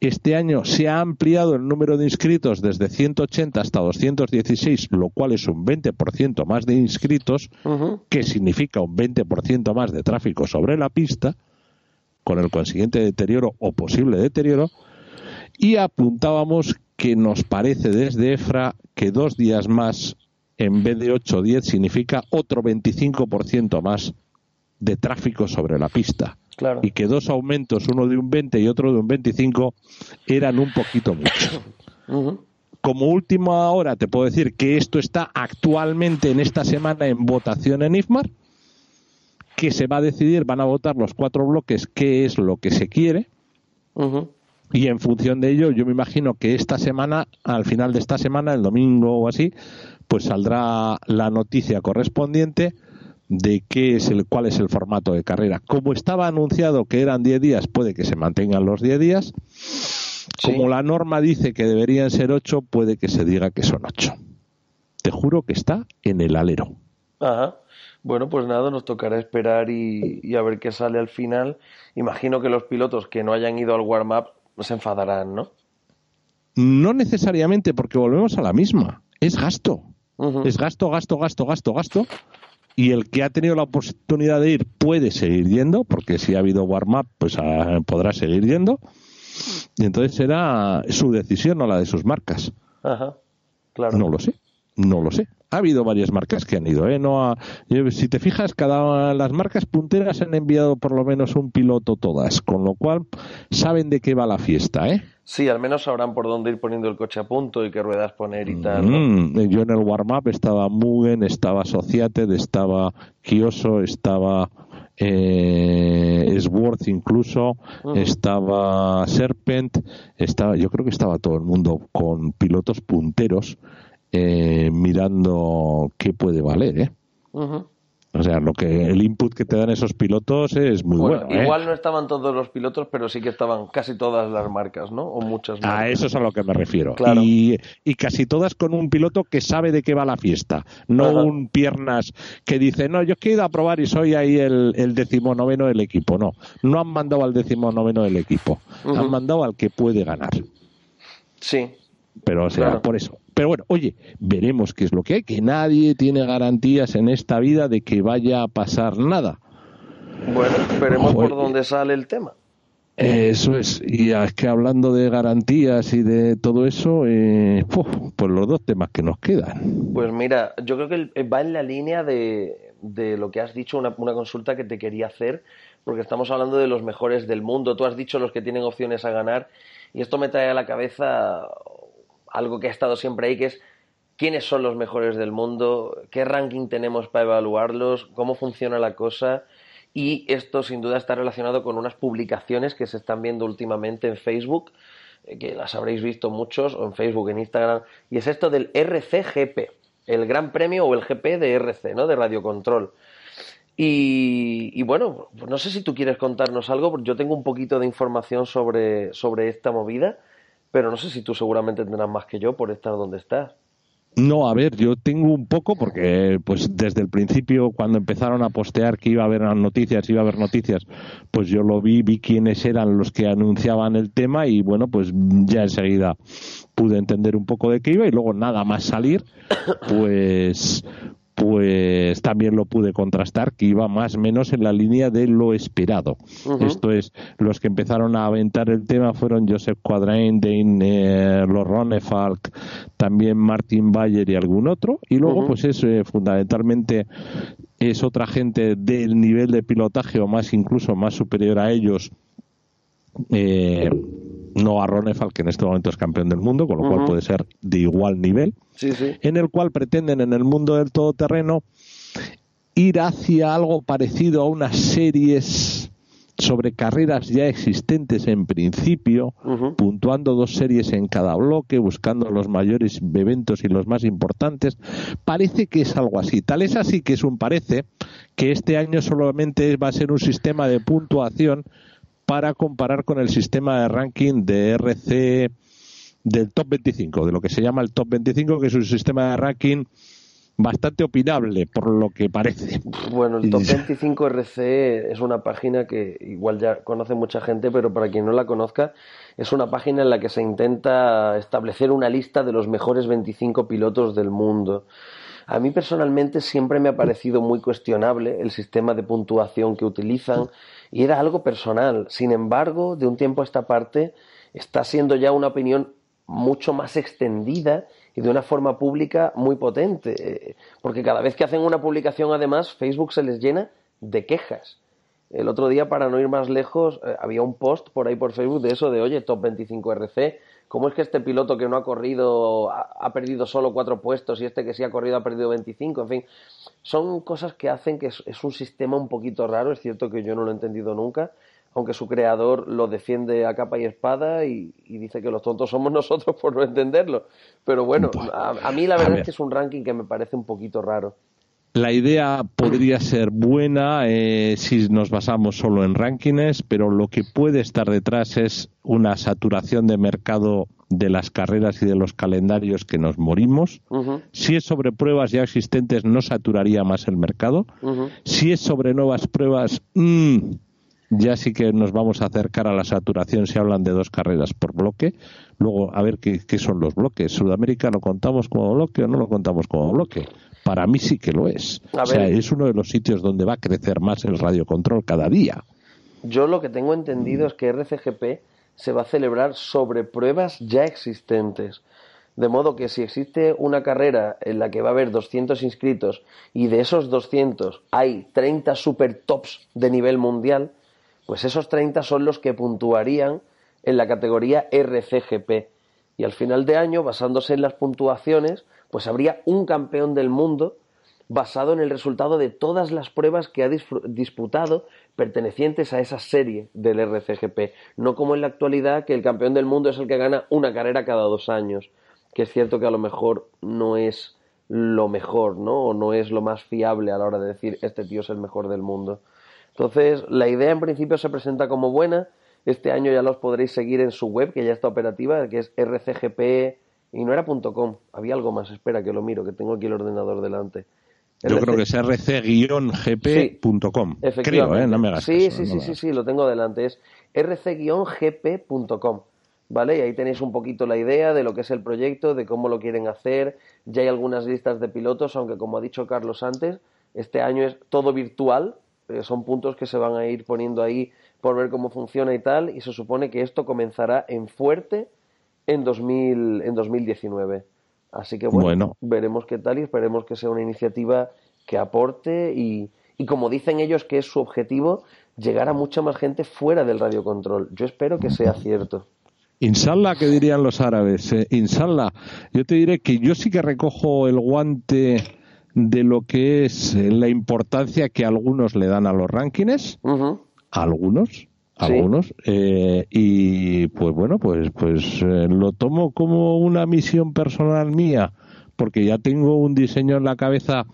este año se ha ampliado el número de inscritos desde 180 hasta 216, lo cual es un 20% más de inscritos, que significa un 20% más de tráfico sobre la pista, con el consiguiente deterioro o posible deterioro, y apuntábamos que nos parece desde EFRA que dos días más en vez de 8 o 10 significa otro 25% más de tráfico sobre la pista. Y que dos aumentos, uno de un 20 y otro de un 25, eran un poquito mucho. Como última hora te puedo decir que esto está actualmente en esta semana en votación en IFMAR, que se va a decidir, van a votar los cuatro bloques qué es lo que se quiere. Y en función de ello, yo me imagino que esta semana, al final de esta semana, el domingo o así, pues saldrá la noticia correspondiente de qué es el, cuál es el formato de carrera. Como estaba anunciado que eran 10 días, puede que se mantengan los 10 días. Como la norma dice que deberían ser 8, puede que se diga que son 8. Te juro que está en el alero. Ajá. Bueno, pues nada, nos tocará esperar y, y, a ver qué sale al final. Imagino que los pilotos que no hayan ido al warm-up se enfadarán, ¿no? No necesariamente, porque volvemos a la misma. Es gasto. Es gasto, gasto, gasto, gasto, gasto. Y el que ha tenido la oportunidad de ir puede seguir yendo, porque si ha habido warm-up, pues ah, podrá seguir yendo. Y entonces será su decisión, no la de sus marcas. Ajá, claro. No lo sé, no lo sé. Ha habido varias marcas que han ido, ¿eh? No si te fijas, cada las marcas punteras han enviado por lo menos un piloto todas, con lo cual saben de qué va la fiesta, ¿eh? Sí, al menos sabrán por dónde ir poniendo el coche a punto y qué ruedas poner y tal. Mm, yo en el warm-up estaba Mugen, estaba Sociated, estaba Kioso, estaba eh, Sworth incluso, estaba Serpent, estaba, yo creo que estaba todo el mundo con pilotos punteros eh, mirando qué puede valer, ¿eh? O sea, lo que el input que te dan esos pilotos es muy bueno. ¿eh? igual no estaban todos los pilotos, pero sí que estaban casi todas las marcas, ¿no? O muchas marcas. A eso es a lo que me refiero. Y, casi todas con un piloto que sabe de qué va la fiesta. No un piernas que dice, no, yo he ido a probar y soy ahí el, el decimonoveno del equipo. No, no han mandado al decimonoveno del equipo. Han mandado al que puede ganar. Sí. Pero o sea, por eso. Pero bueno, oye, veremos qué es lo que hay, que nadie tiene garantías en esta vida de que vaya a pasar nada. Bueno, veremos por dónde sale el tema. Eso es, y es que hablando de garantías y de todo eso, eh, pues los dos temas que nos quedan. Pues mira, yo creo que va en la línea de, de lo que has dicho, una, una, consulta que te quería hacer, porque estamos hablando de los mejores del mundo. Tú has dicho los que tienen opciones a ganar, y esto me trae a la cabeza algo que ha estado siempre ahí, que es quiénes son los mejores del mundo, qué ranking tenemos para evaluarlos, cómo funciona la cosa. Y esto sin duda está relacionado con unas publicaciones que se están viendo últimamente en Facebook, eh, que las habréis visto muchos, o en Facebook, en Instagram, y es esto del RCGP, el Gran Premio o el GP de RC, ¿no? De Radio Control. Y, bueno, no sé si tú quieres contarnos algo, yo tengo un poquito de información sobre, sobre esta movida, pero no sé si tú seguramente tendrás más que yo por estar donde estás. No, a ver, yo tengo un poco porque pues desde el principio cuando empezaron a postear que iba a haber noticias, iba a haber noticias, pues yo lo vi, vi quiénes eran los que anunciaban el tema y bueno, pues ya enseguida pude entender un poco de qué iba y luego nada más salir, pues pues también lo pude contrastar que iba más o menos en la línea de lo esperado. Esto es, los que empezaron a aventar el tema fueron Joseph Quadrain, Dane eh, Falk, también Martin Bayer y algún otro. Y luego, pues es eh, fundamentalmente es otra gente del nivel de pilotaje o más incluso más superior a ellos. Eh, no a Ronefal, que en este momento es campeón del mundo, con lo cual puede ser de igual nivel, en el cual pretenden en el mundo del todoterreno ir hacia algo parecido a unas series sobre carreras ya existentes en principio, puntuando dos series en cada bloque, buscando los mayores eventos y los más importantes. Parece que es algo así. Tal es así que es un parece que este año solamente va a ser un sistema de puntuación para comparar con el sistema de ranking de RC del top 25, de lo que se llama el top 25, que es un sistema de ranking bastante opinable, por lo que parece. Bueno, el Top 25 RC es una página que igual ya conoce mucha gente, pero para quien no la conozca, es una página en la que se intenta establecer una lista de los mejores 25 pilotos del mundo. A mí personalmente siempre me ha parecido muy cuestionable el sistema de puntuación que utilizan y era algo personal. Sin embargo, de un tiempo a esta parte está siendo ya una opinión mucho más extendida y de una forma pública muy potente, eh, porque cada vez que hacen una publicación además Facebook se les llena de quejas. El otro día, para no ir más lejos, eh, había un post por ahí por Facebook de eso de, oye, top 25 RC, ¿cómo es que este piloto que no ha corrido ha, perdido solo cuatro puestos y este que sí ha corrido ha perdido 25? En fin, son cosas que hacen que es, un sistema un poquito raro, es cierto que yo no lo he entendido nunca, aunque su creador lo defiende a capa y espada y, dice que los tontos somos nosotros por no entenderlo. Pero bueno, a, mí la verdad es que es un ranking que me parece un poquito raro. La idea podría ser buena eh, si nos basamos solo en rankings, pero lo que puede estar detrás es una saturación de mercado de las carreras y de los calendarios que nos morimos. Si es sobre pruebas ya existentes, no saturaría más el mercado. Si es sobre nuevas pruebas, mm, ya sí que nos vamos a acercar a la saturación si hablan de dos carreras por bloque. Luego, a ver qué, qué son los bloques. ¿Sudamérica lo contamos como bloque o no lo contamos como bloque? Para mí sí que lo es. o sea, es uno de los sitios donde va a crecer más el radiocontrol cada día. Yo lo que tengo entendido es que RCGP se va a celebrar sobre pruebas ya existentes. De modo que si existe una carrera en la que va a haber 200 inscritos y de esos 200 hay 30 super tops de nivel mundial, pues esos 30 son los que puntuarían en la categoría RCGP. Y al final de año, basándose en las puntuaciones, pues habría un campeón del mundo basado en el resultado de todas las pruebas que ha disputado pertenecientes a esa serie del RCGP, no como en la actualidad que el campeón del mundo es el que gana una carrera cada dos años, que es cierto que a lo mejor no es lo mejor, ¿no? O no es lo más fiable a la hora de decir este tío es el mejor del mundo. Entonces, la idea en principio se presenta como buena. Este año ya los podréis seguir en su web, que ya está operativa, que es RCGP y no era .com, había algo más, espera que lo miro, que tengo aquí el ordenador delante. Yo creo que es rc-gp.com. creo, ¿eh? No me hagas sí, sí, sí, sí, sí, lo tengo delante. Es rc-gp.com. ¿vale? Y ahí tenéis un poquito la idea de lo que es el proyecto, de cómo lo quieren hacer. Ya hay algunas listas de pilotos, aunque como ha dicho Carlos antes, este año es todo virtual, eh, son puntos que se van a ir poniendo ahí por ver cómo funciona y tal, y se supone que esto comenzará en fuerte en, 2000, en 2019. Así que bueno, veremos qué tal y esperemos que sea una iniciativa que aporte y, y como dicen ellos que es su objetivo, llegar a mucha más gente fuera del radiocontrol. Yo espero que sea cierto. Inshallah, que dirían los árabes. Eh, inshallah. Yo te diré que yo sí que recojo el guante de lo que es eh, la importancia que algunos le dan a los rankings. Algunos. Algunos. Eh, y pues bueno, pues, pues eh, lo tomo como una misión personal mía, porque ya tengo un diseño en la cabeza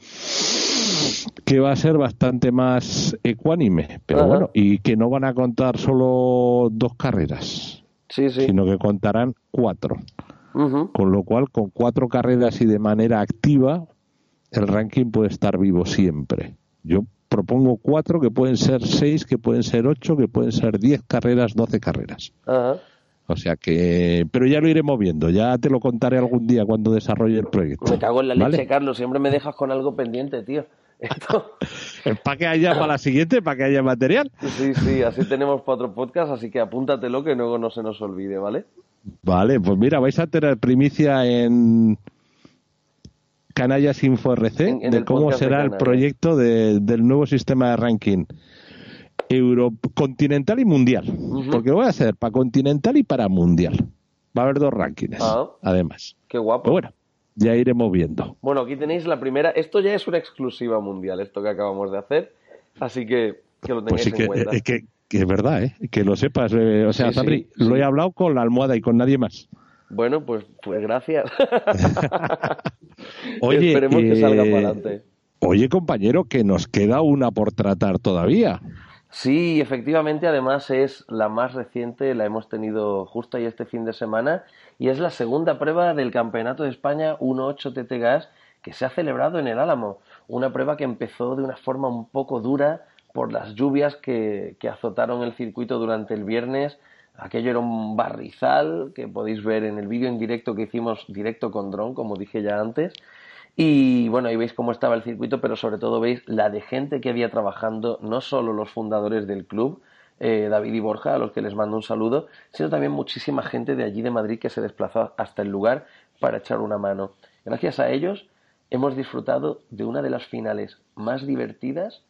que va a ser bastante más ecuánime, pero bueno, y que no van a contar solo dos carreras, sino que contarán cuatro. Con lo cual, con cuatro carreras y de manera activa, el ranking puede estar vivo siempre. Yo propongo cuatro, que pueden ser seis, que pueden ser ocho, que pueden ser diez carreras, doce carreras. O sea que, pero ya lo iré moviendo, ya te lo contaré algún día cuando desarrolle el proyecto. Me cago en la leche, Carlos, siempre me dejas con algo pendiente, tío. para que haya para la siguiente, para que haya material. Sí, sí, así tenemos cuatro podcasts, así que apúntatelo que luego no se nos olvide, ¿vale? Vale, pues mira, vais a tener primicia en Canallas Info RC de cómo será el proyecto del nuevo sistema de ranking eurocontinental y mundial. Porque voy a hacer para continental y para mundial. Va a haber dos rankings, ah. además. Qué guapo. bueno, ya iremos viendo. Bueno, aquí tenéis la primera. Esto ya es una exclusiva mundial, esto que acabamos de hacer. Así que que lo pues tengáis en cuenta. Es que, es verdad, ¿eh? que lo sepas. Eh, o sea, sí, lo he hablado con la almohada y con nadie más. Bueno, pues, pues gracias. oye, Esperemos que salga para eh, adelante. Oye, compañero, que nos queda una por tratar todavía. Sí, efectivamente, además es la más reciente, la hemos tenido justo ahí este fin de semana, y es la segunda prueba del Campeonato de España 1.8 TT Gas que se ha celebrado en el Álamo. Una prueba que empezó de una forma un poco dura por las lluvias que, que azotaron el circuito durante el viernes. Aquello era un barrizal que podéis ver en el vídeo en directo que hicimos directo con dron, como dije ya antes. Y bueno, ahí veis cómo estaba el circuito, pero sobre todo veis la de gente que había trabajando, no solo los fundadores del club, eh, David y Borja, a los que les mando un saludo, sino también muchísima gente de allí de Madrid que se desplazó hasta el lugar para echar una mano. Gracias a ellos hemos disfrutado de una de las finales más divertidas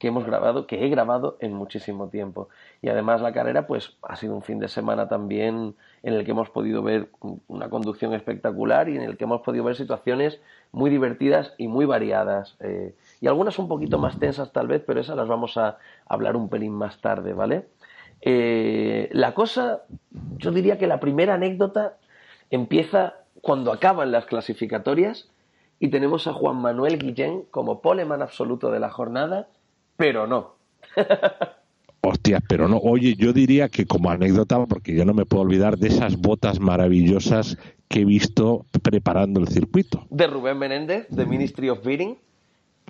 que hemos grabado, que he grabado en muchísimo tiempo. Y además la carrera, pues ha sido un fin de semana también en el que hemos podido ver una conducción espectacular y en el que hemos podido ver situaciones muy divertidas y muy variadas. Eh, y algunas un poquito más tensas tal vez, pero esas las vamos a hablar un pelín más tarde, ¿vale? Eh, la cosa, yo diría que la primera anécdota empieza cuando acaban las clasificatorias y tenemos a Juan Manuel Guillén como poleman absoluto de la jornada pero no. Hostias, pero no. Oye, yo diría que como anécdota, porque yo no me puedo olvidar de esas botas maravillosas que he visto preparando el circuito. De Rubén Menéndez, de Ministry of Beating.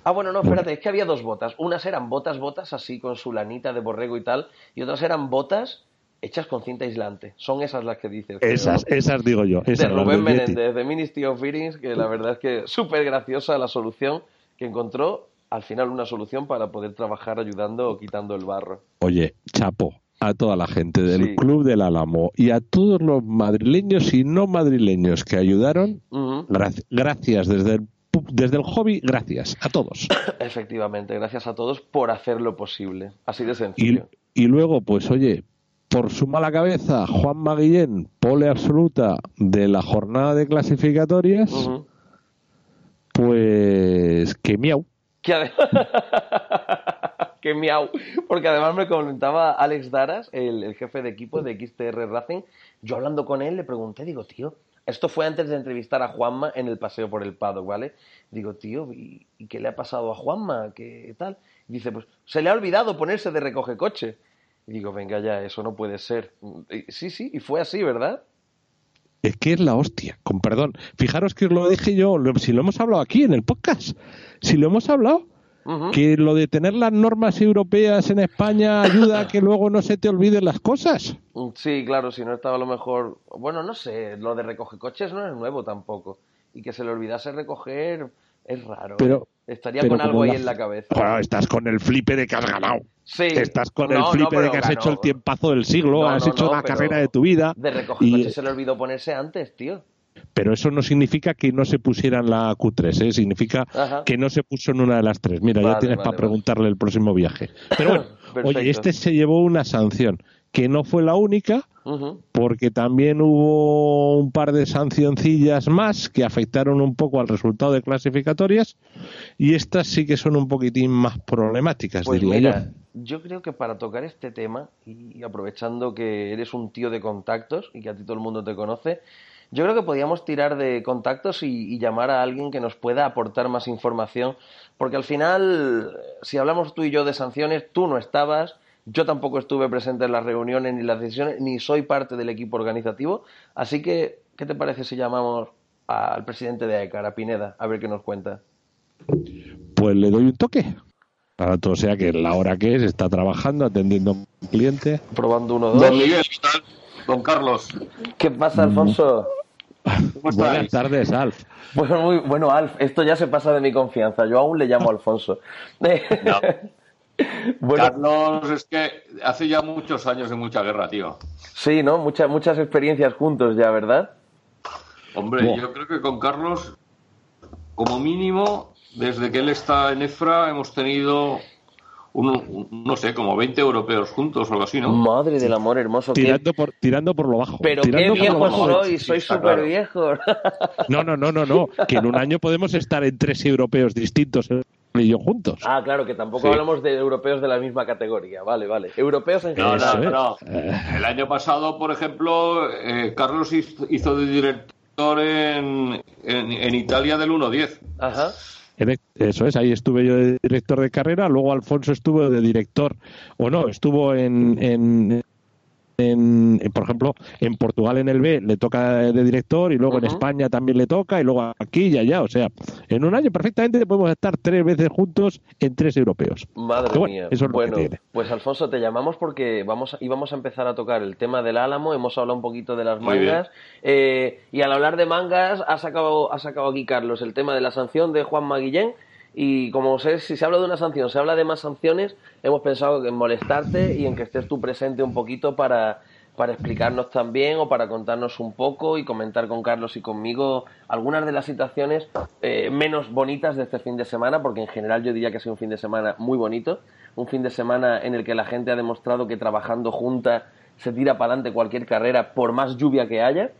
Ah, bueno, no, espérate, es que había dos botas. Unas eran botas, botas así con su lanita de borrego y tal, y otras eran botas hechas con cinta aislante. Son esas las que dices. Esas, esas digo yo. de Rubén Menéndez, de Ministry of Beatings, que la verdad es que súper graciosa la solución que encontró al final una solución para poder trabajar ayudando o quitando el barro. Oye, Chapo, a toda la gente del Club del Álamo y a todos los madrileños y no madrileños que ayudaron, gracias desde el, desde el hobby, gracias a todos. Efectivamente, gracias a todos por hacerlo posible. Así de sencillo. Y, luego, pues oye, por su mala cabeza, Juan Maguillén, pole absoluta de la jornada de clasificatorias, pues que miau que, que miau. Porque además me comentaba Alex Daras, el, jefe de equipo de XTR Racing. Yo hablando con él le pregunté, digo, tío, esto fue antes de entrevistar a Juanma en el paseo por el paddock, ¿vale? Digo, tío, ¿y, qué le ha pasado a Juanma? ¿Qué tal? dice, pues se le ha olvidado ponerse de recoge coche. Y digo, venga ya, eso no puede ser. sí, sí, y fue así, ¿verdad? Es que es la hostia, con perdón. Fijaros que os lo dije yo, si lo hemos hablado aquí en el podcast, si lo hemos hablado, que lo de tener las normas europeas en España ayuda a que luego no se te olviden las cosas. Mm, sí, claro, si no estaba a lo mejor, bueno, no sé, lo de recoger coches no es nuevo tampoco y que se le olvidase recoger es raro. Pero estaría con algo ahí en la cabeza. Bueno, estás con el flipe de que has ganado. Sí. Estás con el flipe de que has hecho el tiempazo del siglo, has hecho la carrera de tu vida. De recoger coches se le olvidó ponerse antes, tío. Pero eso no significa que no se pusiera en la Q3, ¿eh? significa que no se puso en una de las tres. Mira, ya tienes para preguntarle el próximo viaje. Pero bueno, oye, este se llevó una sanción que no fue la única, porque también hubo un par de sancioncillas más que afectaron un poco al resultado de clasificatorias y estas sí que son un poquitín más problemáticas, pues diría yo. Yo creo que para tocar este tema, y aprovechando que eres un tío de contactos y que a ti todo el mundo te conoce, yo creo que podíamos tirar de contactos y, llamar a alguien que nos pueda aportar más información, porque al final, si hablamos tú y yo de sanciones, tú no estabas, yo tampoco estuve presente en las reuniones ni las decisiones, ni soy parte del equipo organizativo, así que, ¿qué te parece si llamamos al presidente de AECAR, a Pineda, a ver qué nos cuenta? Pues le doy un toque. O sea que la hora que es, está trabajando, atendiendo a un cliente. Probando uno, dos. Don Miguel, Don Carlos. ¿Qué pasa, Alfonso? Buenas tardes, Alf. Bueno, muy, bueno, Alf, esto ya se pasa de mi confianza. Yo aún le llamo Alfonso. Carlos, es que hace ya muchos años de mucha guerra, tío. Sí, ¿no? Muchas, muchas experiencias juntos ya, ¿verdad? Hombre, yo creo que con Carlos, como mínimo, desde que él está en EFRA, hemos tenido no sé, como 20 europeos juntos o algo así, ¿no? Madre del amor hermoso. Tirando, por, tirando por lo bajo. Pero qué viejo soy, soy súper viejo. No, no, no, no, no. Que en un año podemos estar en tres europeos distintos y yo juntos. Ah, claro, que tampoco hablamos de europeos de la misma categoría. Vale, vale. Europeos en general. No, no, El año pasado, por ejemplo, eh, Carlos hizo de director en, en, en Italia del 1-10. Ajá. Eso es, ahí estuve yo de director de carrera, luego Alfonso estuvo de director, o no, estuvo en, en, por ejemplo, en Portugal en el B le toca de director y luego en España también le toca y luego aquí y allá. O sea, en un año perfectamente podemos estar tres veces juntos en tres europeos. Madre mía. bueno, pues Alfonso, te llamamos porque vamos íbamos a empezar a tocar el tema del álamo, hemos hablado un poquito de las mangas eh, y al hablar de mangas ha sacado, ha sacado aquí Carlos el tema de la sanción de Juan Maguillén y como sé, si se habla de una sanción, se habla de más sanciones, hemos pensado en molestarte y en que estés tú presente un poquito para, para explicarnos también o para contarnos un poco y comentar con Carlos y conmigo algunas de las situaciones eh, menos bonitas de este fin de semana, porque en general yo diría que ha sido un fin de semana muy bonito, un fin de semana en el que la gente ha demostrado que trabajando junta se tira para adelante cualquier carrera por más lluvia que haya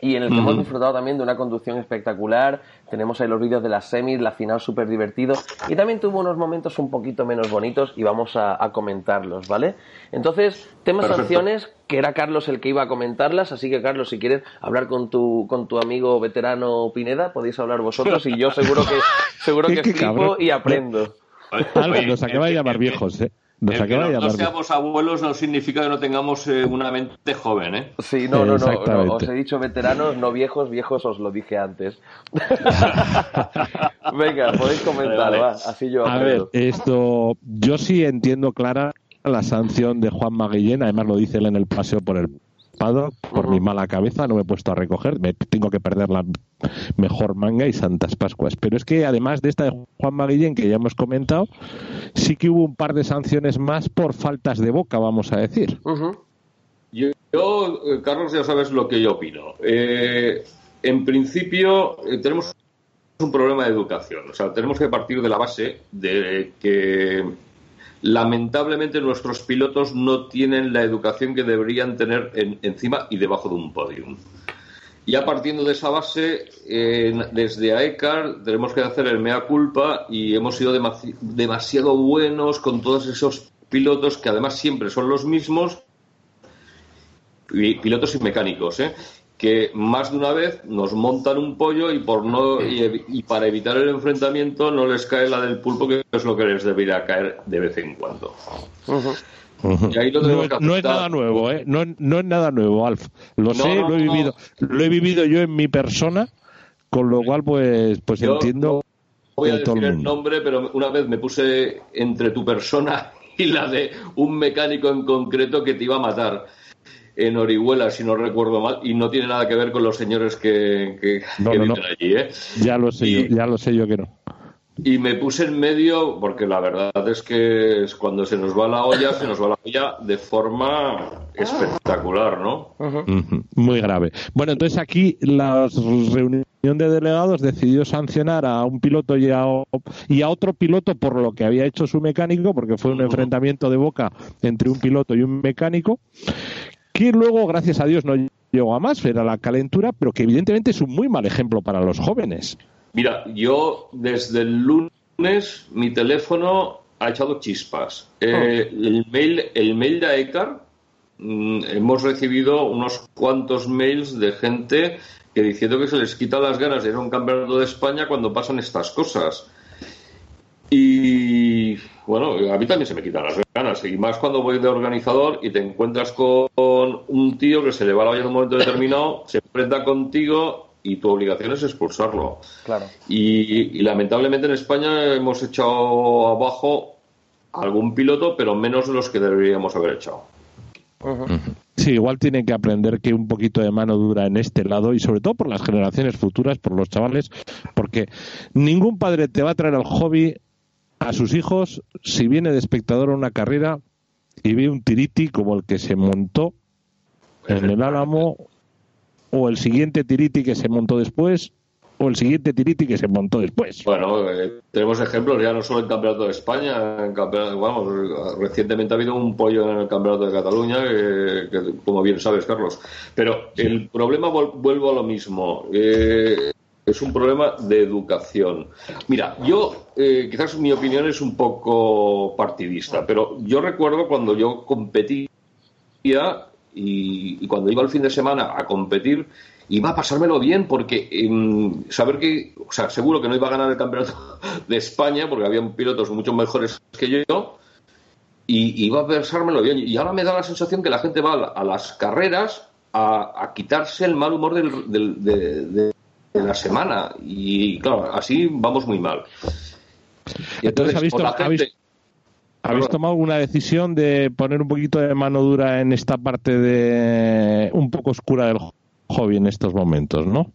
y en el que hemos disfrutado también de una conducción espectacular. Tenemos ahí los vídeos de las semis, la final súper divertido y también tuvo unos momentos un poquito menos bonitos y vamos a, comentarlos, ¿vale? Entonces, temas sanciones, que era Carlos el que iba a comentarlas, así que Carlos, si quieres hablar con tu, con tu amigo veterano Pineda, podéis hablar vosotros y yo seguro que, seguro que flipo y aprendo. nos acaba de llamar viejos, ¿eh? Que no, seamos abuelos no significa que no tengamos eh, una mente joven, ¿eh? Sí, no, no, no, Os he dicho veteranos, no viejos, viejos os lo dije antes. Venga, podéis comentar, Va, así yo. A ver, esto, yo sí entiendo clara la sanción de Juan Maguillén, además lo dice él en el paseo por el por mi mala cabeza, no me he puesto a recoger, me tengo que perder la mejor manga y Santas Pascuas. Pero es que además de esta de Juan Maguillén, que ya hemos comentado, sí que hubo un par de sanciones más por faltas de boca, vamos a decir. yo, eh, Carlos, ya sabes lo que yo opino. Eh, en principio, eh, tenemos un problema de educación. O sea, tenemos que partir de la base de que Lamentablemente nuestros pilotos no tienen la educación que deberían tener encima y debajo de un podium. Ya partiendo de esa base, desde AECAR tenemos que hacer el mea culpa y hemos sido demasiado buenos con todos esos pilotos que además siempre son los mismos, pilotos y mecánicos, ¿eh? Que más de una vez nos montan un pollo y por no y, para evitar el enfrentamiento no les cae la del pulpo que es lo que les debería caer de vez en cuando. no, es nada nuevo, ¿eh? No, no es nada nuevo, Alf. Lo sé, lo he vivido, lo he vivido yo en mi persona, con lo cual pues pues entiendo voy a decir el nombre, pero una vez me puse entre tu persona y la de un mecánico en concreto que te iba a matar en Orihuela, si no recuerdo mal, y no tiene nada que ver con los señores que, que, viven allí. ¿eh? Ya lo sé yo, ya lo sé yo que no. Y me puse en medio, porque la verdad es que cuando se nos va la olla, se nos va la olla de forma espectacular, ¿no? Muy grave. Bueno, entonces aquí la reunión de delegados decidió sancionar a un piloto y a, y a otro piloto por lo que había hecho su mecánico, porque fue un enfrentamiento de boca entre un piloto y un mecánico, que luego, gracias a Dios, no llegó a más, era la calentura, pero que evidentemente es un muy mal ejemplo para los jóvenes. Mira, yo desde el lunes mi teléfono ha echado chispas. Eh, oh. el, mail, el mail de ECAR, mm, hemos recibido unos cuantos mails de gente que diciendo que se les quita las ganas de ir a un campeonato de España cuando pasan estas cosas. Y bueno, a mí también se me quitan las ganas, y más cuando voy de organizador y te encuentras con un tío que se le va la olla en un momento determinado, se enfrenta contigo y tu obligación es expulsarlo. Claro. Y, lamentablemente en España hemos echado abajo algún piloto, pero menos de los que deberíamos haber echado. Sí, igual tiene que aprender que un poquito de mano dura en este lado y sobre todo por las generaciones futuras, por los chavales, porque ningún padre te va a traer al hobby a sus hijos si viene de espectador a una carrera y ve un tiriti como el que se montó en el Álamo o el siguiente tiriti que se montó después o el siguiente tiriti que se montó después. Bueno, eh, tenemos ejemplos ya no solo en Campeonato de España, en vamos, recientemente ha habido un pollo en el Campeonato de Cataluña, que, como bien sabes, Carlos. Pero el problema, vuelvo a lo mismo, eh, es un problema de educación. Mira, yo, eh, quizás mi opinión es un poco partidista, pero yo recuerdo cuando yo competía y, cuando iba el fin de semana a competir, iba a pasármelo bien porque em, saber que, o sea, seguro que no iba a ganar el campeonato de España porque había pilotos mucho mejores que yo y iba a pasármelo bien. Y ahora me da la sensación que la gente va a, las carreras a, quitarse el mal humor de, la semana y claro, así vamos muy mal. entonces, ¿ha visto, ¿Habéis tomado alguna decisión de poner un poquito de mano dura en esta parte de un poco oscura del hobby en estos momentos, no?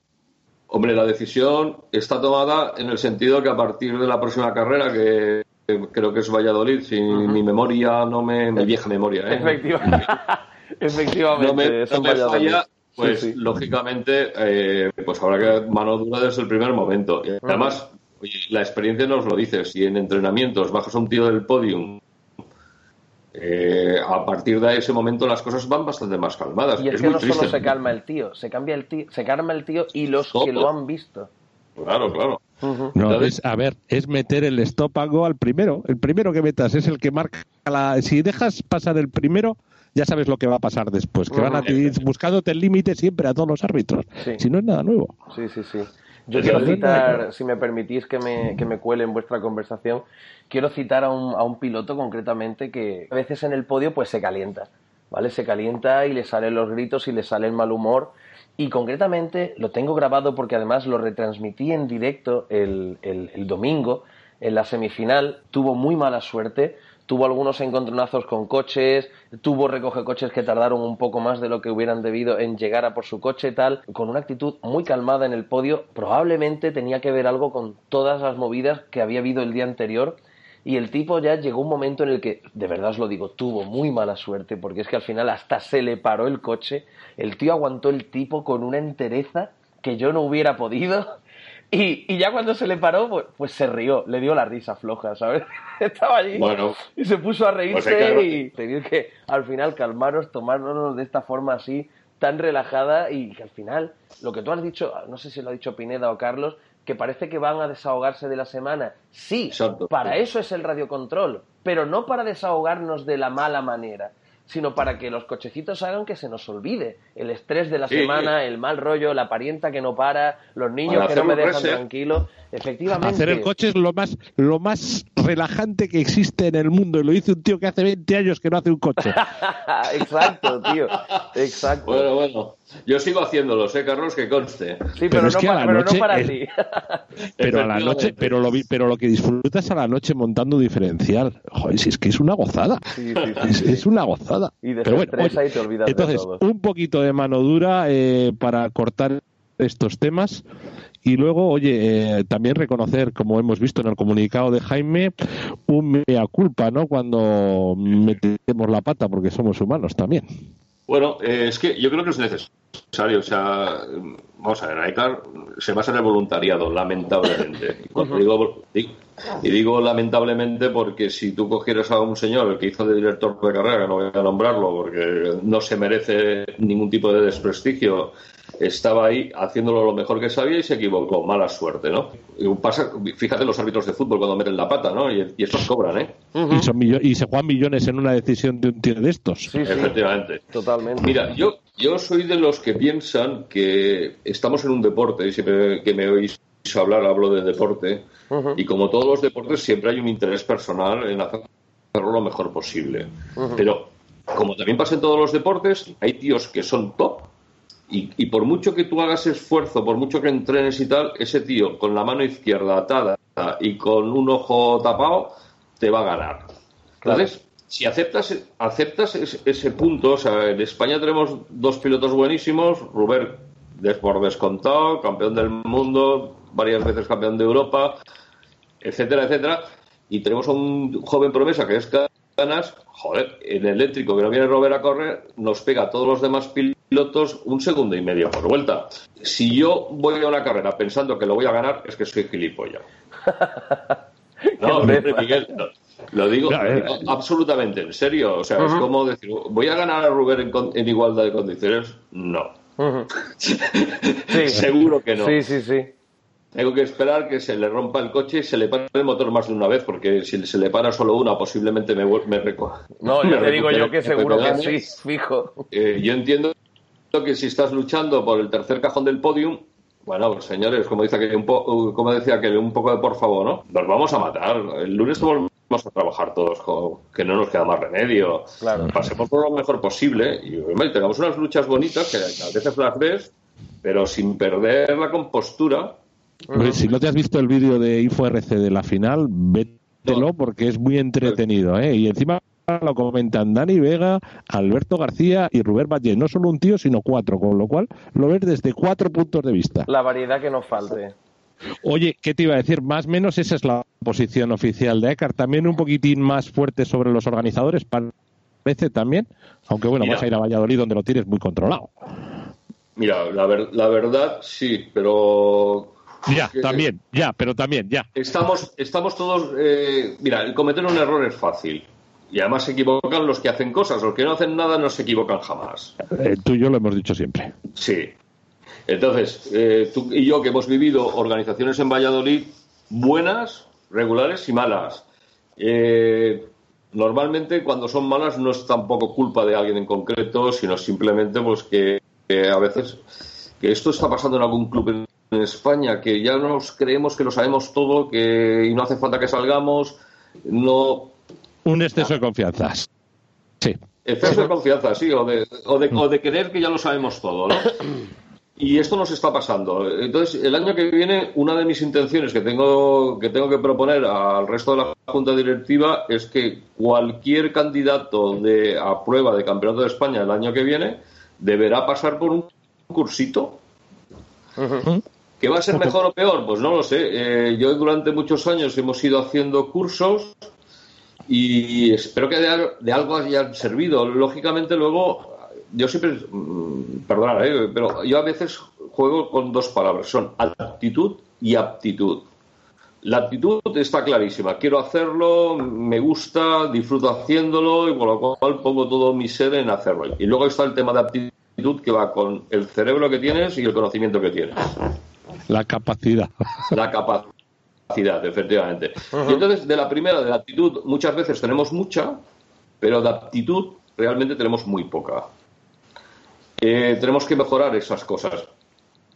Hombre, la decisión está tomada en el sentido que a partir de la próxima carrera, que creo que es Valladolid, si mi memoria no me, mi vieja memoria, ¿eh? Efectivamente. Efectivamente, no me, falla, pues lógicamente, eh, pues habrá que mano dura desde el primer momento. Y además, la experiencia nos lo dice. Si en entrenamientos bajas a un tío del podium, eh, a partir de ese momento las cosas van bastante más calmadas. Y es, que no solo se calma el tío, se cambia el tío, se calma el tío y los que lo han visto. Claro, claro. No, es, a ver, es meter el stop and go al primero. El primero que metas es el que marca la. Si dejas pasar el primero, ya sabes lo que va a pasar después. Que van a ir buscándote el límite siempre a todos los árbitros. Si no es nada nuevo. Sí, sí, sí. Yo quiero citar, si me permitís que me, que me cuele en vuestra conversación, quiero citar a un, a un piloto concretamente que a veces en el podio pues se calienta, ¿vale? Se calienta y le salen los gritos y le sale el mal humor. Y concretamente lo tengo grabado porque además lo retransmití en directo el, el, el domingo en la semifinal. Tuvo muy mala suerte tuvo algunos encontronazos con coches, tuvo recoge coches que tardaron un poco más de lo que hubieran debido en llegar a por su coche tal, con una actitud muy calmada en el podio, probablemente tenía que ver algo con todas las movidas que había habido el día anterior. Y el tipo ya llegó un momento en el que, de verdad os lo digo, tuvo muy mala suerte, porque es que al final hasta se le paró el coche, el tío aguantó el tipo con una entereza que yo no hubiera podido y, ya cuando se le paró, pues, pues, se rió, le dio la risa floja, ¿sabes? Estaba allí y se puso a pues reírse y pedir que al final calmaros, tomárnoslo de esta forma así, tan relajada y que al final, lo que tú has dicho, no sé si lo ha dicho Pineda o Carlos, que parece que van a desahogarse de la semana. Sí, para eso es el radiocontrol, pero no para desahogarnos de la mala manera sino para que los cochecitos hagan que se nos olvide el estrés de la semana, el mal rollo, la parienta que no para, los niños que no me dejan tranquilo. Efectivamente. Hacer el coche es lo más, lo más relajante que existe en el mundo. Y lo dice un tío que hace 20 años que no hace un coche. Exacto, tío. Exacto. Bueno, bueno. Yo sigo haciéndolos, ¿eh, Carlos? Que conste. Sí, pero, no, para ti. pero a la noche, pero lo, pero lo que disfrutas a la noche montando diferencial, joder, si es que es una gozada. es, una gozada. Y pero bueno, y te olvidas entonces, de todo. un poquito de mano dura eh, para cortar estos temas. Y luego, oye, eh, también reconocer, como hemos visto en el comunicado de Jaime, un mea culpa, ¿no? Cuando metemos la pata, porque somos humanos también. Bueno, eh, es que yo creo que es necesario. O sea, vamos a ver, ICAR se basa en el voluntariado, lamentablemente. Y, digo, y digo lamentablemente porque si tú cogieras a un señor, el que hizo de director de carrera, no voy a nombrarlo porque no se merece ningún tipo de desprestigio, estaba ahí haciéndolo lo mejor que sabía y se equivocó. Mala suerte, ¿no? Pasa, fíjate los árbitros de fútbol cuando meten la pata, ¿no? Y, estos cobran, ¿eh? y, se juegan millones en una decisión de un tío de estos. Sí, Efectivamente. Totalmente. Mira, yo, yo soy de los que piensan que estamos en un deporte, y siempre que me oís hablar hablo de deporte, y como todos los deportes siempre hay un interés personal en hacerlo lo mejor posible. Pero como también pasa en todos los deportes, hay tíos que son top y, por mucho que tú hagas esfuerzo, por mucho que entrenes y tal, ese tío con la mano izquierda atada y con un ojo tapado, te va a ganar. Entonces, si aceptas, aceptas ese, punto, o sea, en España tenemos dos pilotos buenísimos, Rubén por descontado, campeón del mundo, varias veces campeón de Europa, etcétera, etcétera, y tenemos un joven promesa que es Canas, joder, en el eléctrico que no viene Robert a correr, nos pega a todos los demás pilotos pilotos un segundo y medio por vuelta. Si yo voy a una carrera pensando que lo voy a ganar, es que soy gilipollas. No, Miguel, lo digo, absolutamente en serio. O sea, es como decir, ¿voy a ganar a Rubén en, igualdad de condiciones? No. Seguro que no. Sí, sí, sí. Tengo que esperar que se le rompa el coche y se le pare el motor más de una vez, porque si se le para solo una, posiblemente me, me recoja. No, yo te digo yo que seguro que sí, fijo. Eh, yo entiendo que si estás luchando por el tercer cajón del podium, bueno, pues, señores, como dice que un uh, como decía que un poco de por favor, ¿no? Nos vamos a matar. El lunes vamos a trabajar todos, que no nos queda más remedio. Claro. Pasemos por lo mejor posible y tengamos unas luchas bonitas que a veces las ves, pero sin perder la compostura. Pues, si no te has visto el vídeo de InfoRC de la final, vételo porque es muy entretenido, ¿eh? Y encima lo comentan Dani Vega, Alberto García y Rubén Valle. No solo un tío, sino cuatro, con lo cual lo ves desde cuatro puntos de vista. La variedad que nos falte. Oye, ¿qué te iba a decir? Más o menos esa es la posición oficial de ECAR. También un poquitín más fuerte sobre los organizadores, parece también. Aunque bueno, vas a ir a Valladolid donde lo tienes muy controlado. Mira, la, la verdad sí, pero ya, también, ya, pero también, ya. Estamos, estamos todos. Eh, mira, el cometer un error es fácil. Y además se equivocan los que hacen cosas, los que no hacen nada no se equivocan jamás. Eh, tú y yo lo hemos dicho siempre. Sí. Entonces, eh, tú y yo que hemos vivido organizaciones en Valladolid buenas, regulares y malas. Eh, normalmente cuando son malas no es tampoco culpa de alguien en concreto, sino simplemente pues que, a veces que esto está pasando en algún club en, España, que ya nos creemos que lo sabemos todo, que y no hace falta que salgamos, no un exceso de confianza. Sí. Exceso de confianza, sí, o de, o de, o de creer que ya lo sabemos todo, ¿no? Y esto nos está pasando. Entonces, el año que viene, una de mis intenciones que tengo que, tengo que proponer al resto de la Junta Directiva es que cualquier candidato de, a prueba de Campeonato de España el año que viene deberá pasar por un cursito. ¿Que va a ser mejor o peor? Pues no lo sé. Eh, yo durante muchos años hemos ido haciendo cursos y espero que de, algo hayan servido. Lógicamente, luego, yo siempre, mm, perdonad, ¿eh? pero yo a veces juego con dos palabras, son actitud y aptitud. La actitud está clarísima, quiero hacerlo, me gusta, disfruto haciéndolo y con lo cual pongo todo mi ser en hacerlo. Y luego está el tema de aptitud que va con el cerebro que tienes y el conocimiento que tienes. La capacidad. La capacidad efectivamente. Y entonces, de la primera, de la actitud, muchas veces tenemos mucha, pero de aptitud realmente tenemos muy poca. Eh, tenemos que mejorar esas cosas.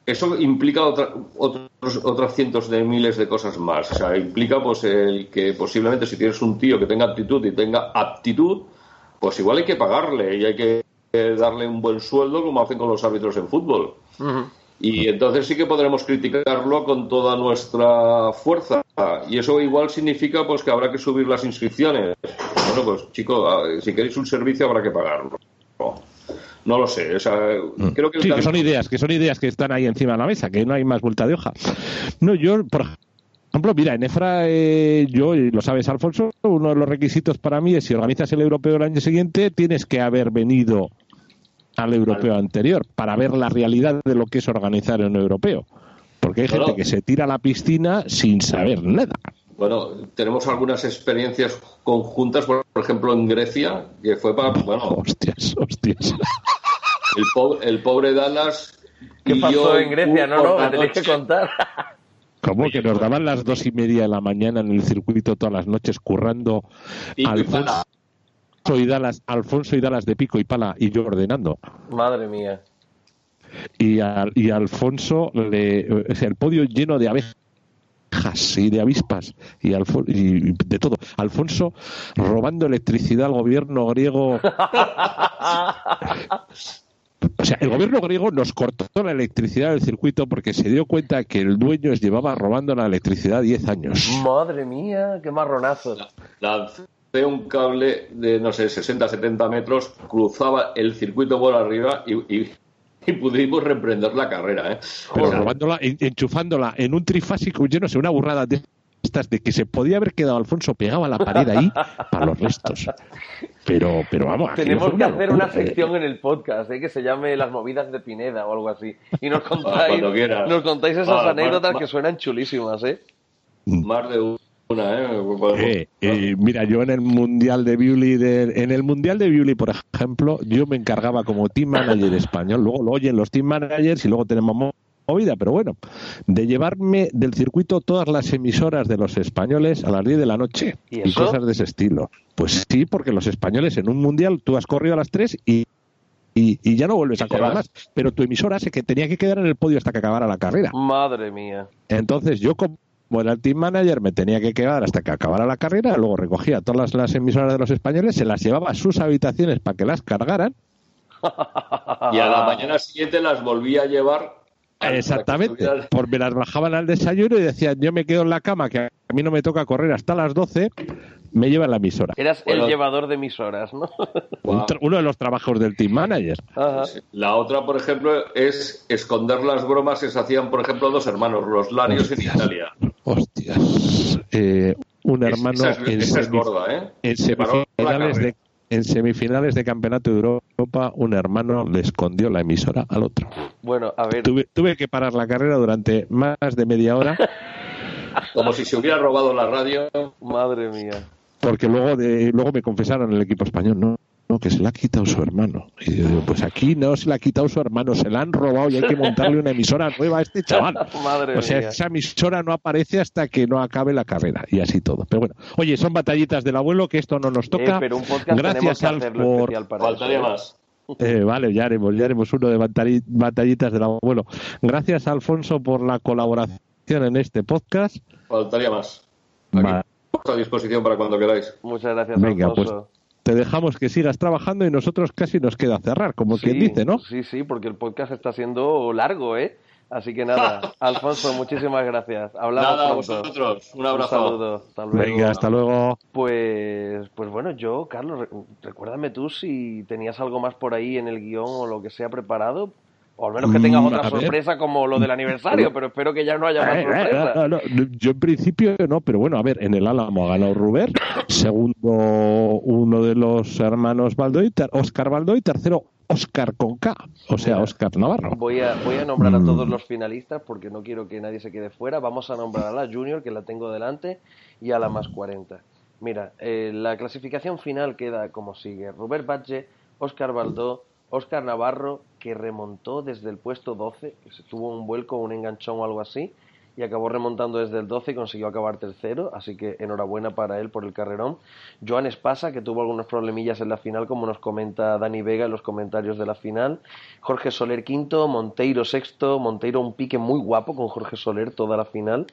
Eso implica otros, otras cientos de miles de cosas más. O sea, implica pues el que posiblemente si tienes un tío que tenga actitud y tenga aptitud, pues igual hay que pagarle y hay que darle un buen sueldo como hacen con los árbitros en fútbol. Y entonces sí que podremos criticarlo con toda nuestra fuerza. Y eso igual significa pues que habrá que subir las inscripciones. Bueno, pues chicos, si queréis un servicio habrá que pagarlo. No, lo sé. Mm. creo que sí, que son ideas, que son ideas que están ahí encima de la mesa, que no hay más vuelta de hoja. No, yo, por ejemplo, mira, en EFRA, eh, yo, lo sabes, Alfonso, uno de los requisitos para mí es si organizas el europeo el año siguiente, tienes que haber venido al europeo anterior para ver la realidad de lo que es organizar un europeo. Porque hay gente que se tira a la piscina sin saber nada. Bueno, tenemos algunas experiencias conjuntas, por ejemplo, en Grecia, que fue para. Bueno, hostias, hostias. El pobre, el pobre Dallas. ¿Qué pasó en Grecia? No, no, me tenéis que contar. ¿Cómo que nos daban las dos y media de la mañana en el circuito todas las noches currando Alfonso y Dallas, Alfonso y Dallas de pico y pala y yo ordenando? Madre mía. Y, y Alfonso, le, o sea, el podio lleno de abejas y de avispas y, y, de todo. Alfonso robando electricidad al gobierno griego. O sea, el gobierno griego nos cortó la electricidad del circuito porque se dio cuenta que el dueño llevaba robando la electricidad 10 años. Madre mía, qué marronazo. Lancé un cable de, no sé, 60, 70 metros, cruzaba el circuito por arriba y y pudimos reprender la carrera. ¿eh? Pero robándola, enchufándola en un trifásico, yo no sé, una burrada de estas de que se podía haber quedado Alfonso pegado a la pared ahí para los restos. Pero, pero vamos. Tenemos que hacer una sección en el podcast ¿eh? que se llame Las movidas de Pineda o algo así. Y nos ah, contáis, nos contáis esas ah, anécdotas que suenan chulísimas, ¿eh? Más de uno. ¿Eh? Eh, eh, mira, yo en el mundial de Bewley, en el mundial de Bewley, por ejemplo, yo me encargaba como team manager español. Luego lo oyen los team managers y luego tenemos movida, pero bueno, de llevarme del circuito todas las emisoras de los españoles a las 10 de la noche y, cosas de ese estilo. Pues sí, porque los españoles en un mundial tú has corrido a las 3 y y, ya no vuelves a correr más. Pero tu emisora sé que tenía que quedar en el podio hasta que acabara la carrera. Madre mía. Entonces yo como bueno, el team manager me tenía que quedar hasta que acabara la carrera, luego recogía todas las, emisoras de los españoles, se las llevaba a sus habitaciones para que las cargaran. Y a la mañana siguiente las volvía a llevar. Exactamente, porque me las bajaban al desayuno y decían, yo me quedo en la cama, que a mí no me toca correr hasta las 12, me lleva la emisora. Eras el llevador de emisoras, ¿no? Uno de los trabajos del team manager. La otra, por ejemplo, es esconder las bromas que se hacían, por ejemplo, dos hermanos, los Larios en Italia. Hostias. Eh, un hermano en, ¿eh? en, semifinales de, en semifinales de Campeonato de Europa, un hermano le escondió la emisora al otro. Bueno, a ver. Tuve, tuve que parar la carrera durante más de media hora. Como si se hubiera robado la radio. Madre mía porque luego de, luego me confesaron en el equipo español, no, no, que se la ha quitado su hermano. Y yo digo, pues aquí no se la ha quitado su hermano, se la han robado y hay que montarle una emisora nueva a este chaval. Madre o sea, esa emisora no aparece hasta que no acabe la carrera y así todo. Pero bueno, oye, son batallitas del abuelo que esto no nos toca. Eh, pero un podcast Gracias al por... Faltaría más. Eh, vale, ya haremos, ya haremos uno de batallitas del abuelo. Gracias, Alfonso, por la colaboración en este podcast. Faltaría más a disposición para cuando queráis. Muchas gracias, Venga, pues te dejamos que sigas trabajando y nosotros casi nos queda cerrar, como quien dice, ¿no? Sí, sí, porque el podcast está siendo largo, ¿eh? Así que nada, Alfonso, muchísimas gracias. Hablamos nada, vosotros. Un abrazo. Un saludo. Hasta luego. Venga, hasta luego. Pues, pues bueno, yo, Carlos, recuérdame tú si tenías algo más por ahí en el guion o lo que sea preparado, o al menos que tengas mm, otra sorpresa como lo del aniversario, pero espero que ya no haya más eh, eh, sorpresa. yo en principio no, pero bueno, a ver, en el Álamo ha ganado Ruber, segundo uno de los hermanos Baldoy, Oscar Baldoy, tercero Oscar con K, o sea, Oscar Navarro. Voy a, voy a nombrar a todos mm. los finalistas porque no quiero que nadie se quede fuera. Vamos a nombrar a la Junior, que la tengo delante, y a la más 40. Mira, eh, la clasificación final queda como sigue. Robert Badge, Oscar Baldó, Oscar Navarro, remontó desde el puesto 12, que se tuvo un vuelco, un enganchón o algo así, y acabó remontando desde el 12 y consiguió acabar tercero, así que enhorabuena para él por el carrerón. Joan Espasa, que tuvo algunos problemillas en la final, como nos comenta Dani Vega en los comentarios de la final. Jorge Soler quinto, Monteiro sexto, Monteiro un pique muy guapo con Jorge Soler toda la final.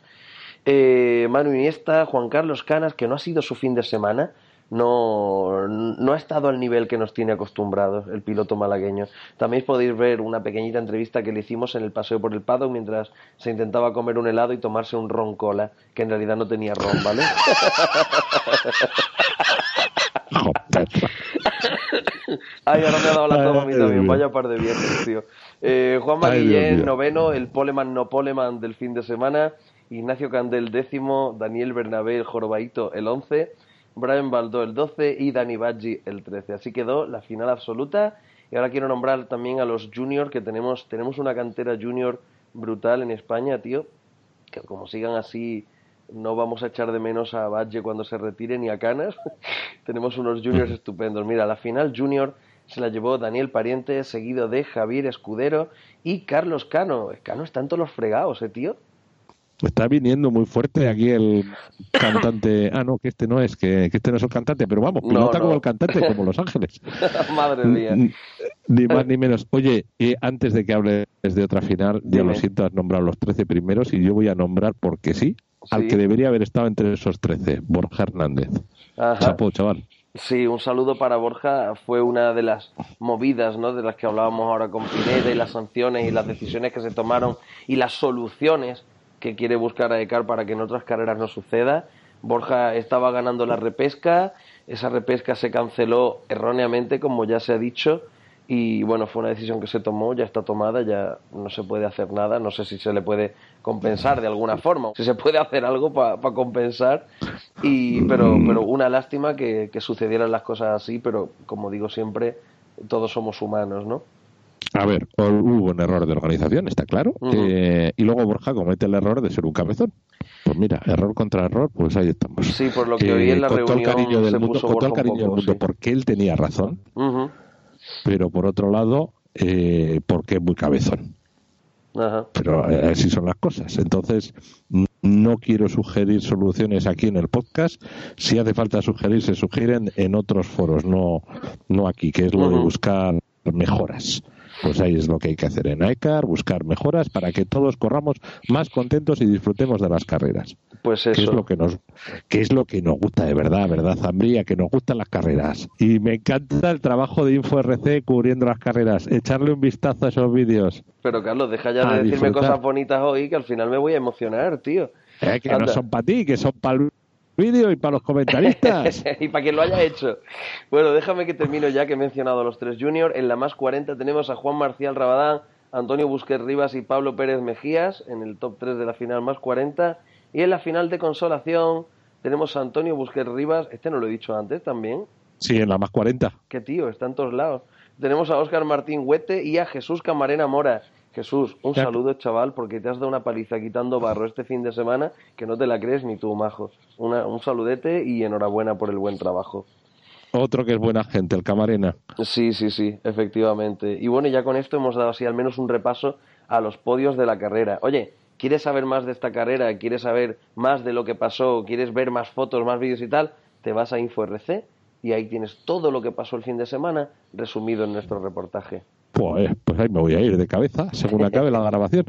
Eh, Manu Iniesta, Juan Carlos Canas, que no ha sido su fin de semana, no, no ha estado al nivel que nos tiene acostumbrados el piloto malagueño. También podéis ver una pequeñita entrevista que le hicimos en el paseo por el Pado mientras se intentaba comer un helado y tomarse un ron cola, que en realidad no tenía ron, ¿vale? Ay, ahora me ha dado la toma a mí también. Vaya par de viernes, tío. Eh, Juan Maguillén, noveno. El Poleman no Poleman del fin de semana. Ignacio Candel, décimo. Daniel Bernabé, el Jorobaito, el once. Brian Baldó, el doce. Y Dani Baggi, el trece. Así quedó la final absoluta. Y ahora quiero nombrar también a los juniors, que tenemos, tenemos una cantera junior brutal en España, tío. Que como sigan así no vamos a echar de menos a Badge cuando se retire ni a Canas. Tenemos unos juniors estupendos. Mira, la final junior se la llevó Daniel Pariente, seguido de Javier Escudero y Carlos Cano. Cano está en todos los fregados, ¿eh, tío? Está viniendo muy fuerte aquí el cantante. Ah, no, que este no es, que, este no es el cantante, pero vamos, pilota como el cantante, como Los Ángeles. Madre mía. Ni más ni menos. Oye, y antes de que hables de otra final, ya lo siento, has nombrado los 13 primeros y yo voy a nombrar porque sí al que debería haber estado entre esos 13, Borja Hernández. Chapo, chaval. Sí, un saludo para Borja. Fue una de las movidas, ¿no? De las que hablábamos ahora con Pineda y las sanciones y las decisiones que se tomaron y las soluciones que quiere buscar a ECAR para que en otras carreras no suceda. Borja estaba ganando la repesca, esa repesca se canceló erróneamente, como ya se ha dicho, y bueno, fue una decisión que se tomó, ya está tomada, ya no se puede hacer nada, no sé si se le puede compensar de alguna forma, si se puede hacer algo para compensar, y, pero, pero una lástima que, sucedieran las cosas así, pero como digo siempre, todos somos humanos, ¿no? A ver, hubo un error de organización, está claro, eh, y luego Borja comete el error de ser un cabezón. Pues mira, error contra error, pues ahí estamos. Sí, por lo que oí en la con reunión todo el cariño del mundo, con todo el cariño del mundo, porque él tenía razón pero por otro lado, eh, porque es muy cabezón. Pero eh, así son las cosas. Entonces, no quiero sugerir soluciones aquí en el podcast. Si hace falta sugerir, se sugieren en otros foros, no, no aquí, que es lo de buscar mejoras pues ahí es lo que hay que hacer en AECAR, buscar mejoras para que todos corramos más contentos y disfrutemos de las carreras. Pues eso. Que es lo que nos, que es lo que nos gusta de verdad, ¿verdad, Zambría? Que nos gustan las carreras. Y me encanta el trabajo de InfoRC cubriendo las carreras. Echarle un vistazo a esos vídeos. Pero Carlos, deja ya de decirme cosas bonitas hoy que al final me voy a emocionar, tío. Eh, que no son para ti, que son para vídeo y para los comentaristas. y para quien lo haya hecho. Bueno, déjame que termino ya que he mencionado a los tres juniors. En la más 40 tenemos a Juan Marcial Rabadán, Antonio Busquets Rivas y Pablo Pérez Mejías en el top 3 de la final más 40. Y en la final de consolación tenemos a Antonio Busquets Rivas, este no lo he dicho antes también. Sí, en la más 40. Qué tío, está en todos lados. Tenemos a Óscar Martín Huete y a Jesús Camarena Mora. Jesús, un saludo, chaval, porque te has dado una paliza quitando barro este fin de semana que no te la crees ni tú, majo. un saludete y enhorabuena por el buen trabajo. Otro que es buena gente, el Camarena. Sí, sí, sí, efectivamente. Y bueno, ya con esto hemos dado así al menos un repaso a los podios de la carrera. Oye, ¿quieres saber más de esta carrera? ¿Quieres saber más de lo que pasó? ¿Quieres ver más fotos, más vídeos y tal? Te vas a InfoRC y ahí tienes todo lo que pasó el fin de semana resumido en nuestro reportaje. Pues, pues ahí me voy a ir de cabeza según acabe la grabación.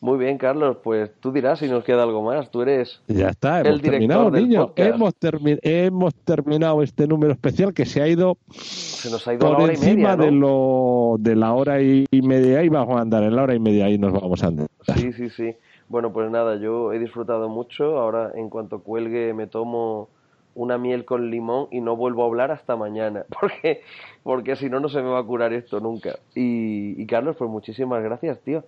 Muy bien, Carlos, pues tú dirás si nos queda algo más. Tú eres ya está, hemos terminado, niño. Hemos, hemos terminado este número especial que se ha ido, se nos ha ido por encima de lo de la hora y media y vamos a andar en la hora y media y nos vamos a andar. Sí, sí, sí. Bueno, pues nada, yo he disfrutado mucho. Ahora, en cuanto cuelgue, me tomo una miel con limón y no vuelvo a hablar hasta mañana, porque, porque si no, no se me va a curar esto nunca. Y, Carlos, pues muchísimas gracias, tío.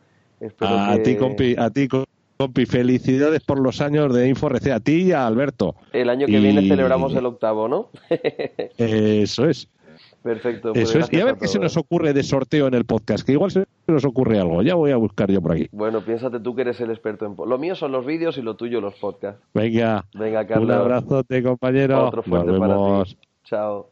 a ti, compi, a ti, compi, felicidades por los años de InfoRC, a ti y a Alberto. El año que viene celebramos el octavo, ¿no? Eso es. Perfecto. Pues es. Y a ver qué se nos ocurre de sorteo en el podcast, que igual se nos ocurre algo. Ya voy a buscar yo por aquí. Bueno, piénsate tú que eres el experto en... Lo mío son los vídeos y lo tuyo los podcasts. Venga. Venga, Carlos. Un abrazote, compañero. Otro fuerte para ti. Chao.